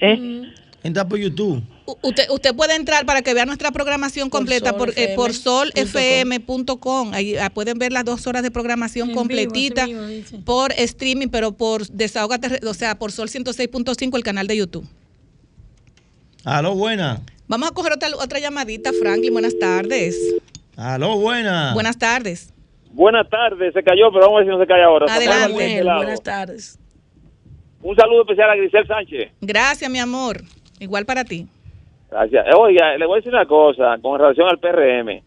Speaker 16: ¿Eh?
Speaker 8: Entra por YouTube.
Speaker 2: Usted, usted puede entrar para que vea nuestra programación completa por, eh, por solfm.com. Ahí ah, pueden ver las dos horas de programación completita por streaming, pero por Desahogate, o sea, por Sol 106.5, el canal de YouTube.
Speaker 8: Aló, buena.
Speaker 2: Vamos a coger otra, otra llamadita, Franklin. Buenas tardes.
Speaker 8: Aló, buena.
Speaker 2: Buenas tardes.
Speaker 17: Buenas tardes. Se cayó, pero vamos a ver si no se cae ahora.
Speaker 2: Adelante. Buenas tardes.
Speaker 17: Un saludo especial a Grisel Sánchez.
Speaker 2: Gracias, mi amor. Igual para ti.
Speaker 17: Gracias. Oiga, le voy a decir una cosa con relación al PRM.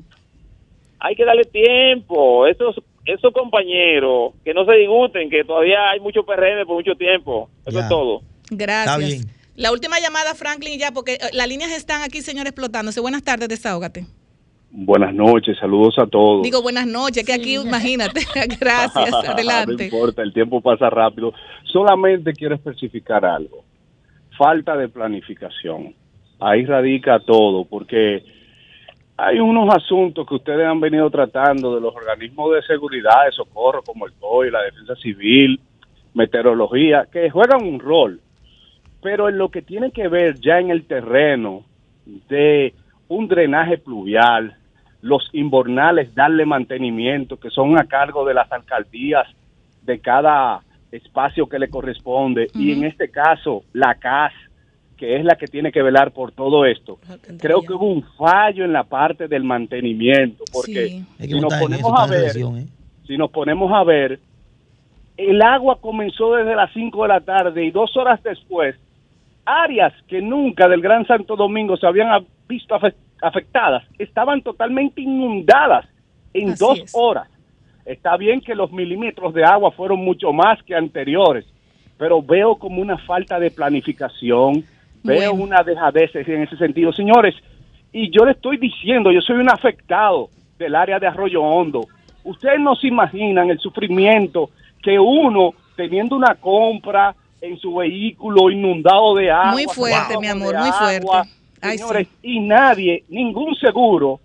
Speaker 17: Hay que darle tiempo. Esos, esos compañeros que no se disguten, que todavía hay mucho PRM por mucho tiempo. Eso es todo.
Speaker 2: Gracias. La última llamada, Franklin, ya, porque eh, las líneas están aquí, señor, explotándose. Buenas tardes, desahógate.
Speaker 18: Buenas noches, saludos a todos.
Speaker 2: Digo buenas noches, que aquí, imagínate. Gracias, adelante.
Speaker 18: no importa, el tiempo pasa rápido. Solamente quiero especificar algo. Falta de planificación ahí radica todo, porque hay unos asuntos que ustedes han venido tratando de los organismos de seguridad, de socorro, como el COI, la Defensa Civil, Meteorología, que juegan un rol, pero en lo que tiene que ver ya en el terreno de un drenaje pluvial, los inbornales, darle mantenimiento, que son a cargo de las alcaldías de cada espacio que le corresponde, y en este caso la CAS, que es la que tiene que velar por todo esto, creo que hubo un fallo en la parte del mantenimiento, porque si nos ponemos a ver, ¿eh? si nos ponemos a ver, el agua comenzó desde las 5 de la tarde y dos horas después, áreas que nunca del Gran Santo Domingo se habían visto afectadas, estaban totalmente inundadas en dos horas. Está bien que los milímetros de agua fueron mucho más que anteriores, pero veo como una falta de planificación, Veo una dejadez en ese sentido. Señores, y yo le estoy diciendo, yo soy un afectado del área de Arroyo Hondo. Ustedes no se imaginan el sufrimiento que uno, teniendo una compra en su vehículo inundado de agua.
Speaker 2: Muy fuerte, mi amor, muy fuerte.
Speaker 18: señores, y nadie, ningún seguro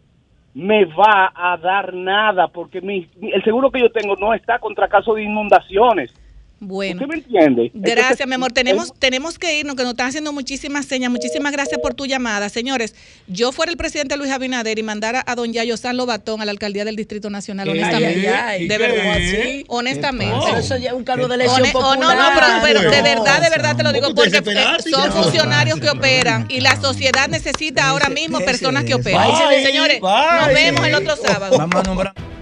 Speaker 18: me va a dar nada porque el seguro que yo tengo no está contra caso de inundaciones.
Speaker 2: Bueno.
Speaker 18: ¿Usted me entiende?
Speaker 2: Gracias, mi amor. Tenemos, tenemos que irnos, que nos están haciendo muchísimas señas. Muchísimas gracias por tu llamada. Señores, yo fuera el presidente Luis Abinader y mandara a don Yayo San Lobatón a la alcaldía del Distrito Nacional, honestamente. de verdad. ¿Sí? Honestamente.
Speaker 5: eso ya es un cargo de elección popular.
Speaker 2: no, no, pero, de verdad, de verdad te lo digo, porque eh, son funcionarios que operan y la sociedad necesita ahora mismo personas que operan. Señores, nos vemos el otro sábado. Vamos a nombrar.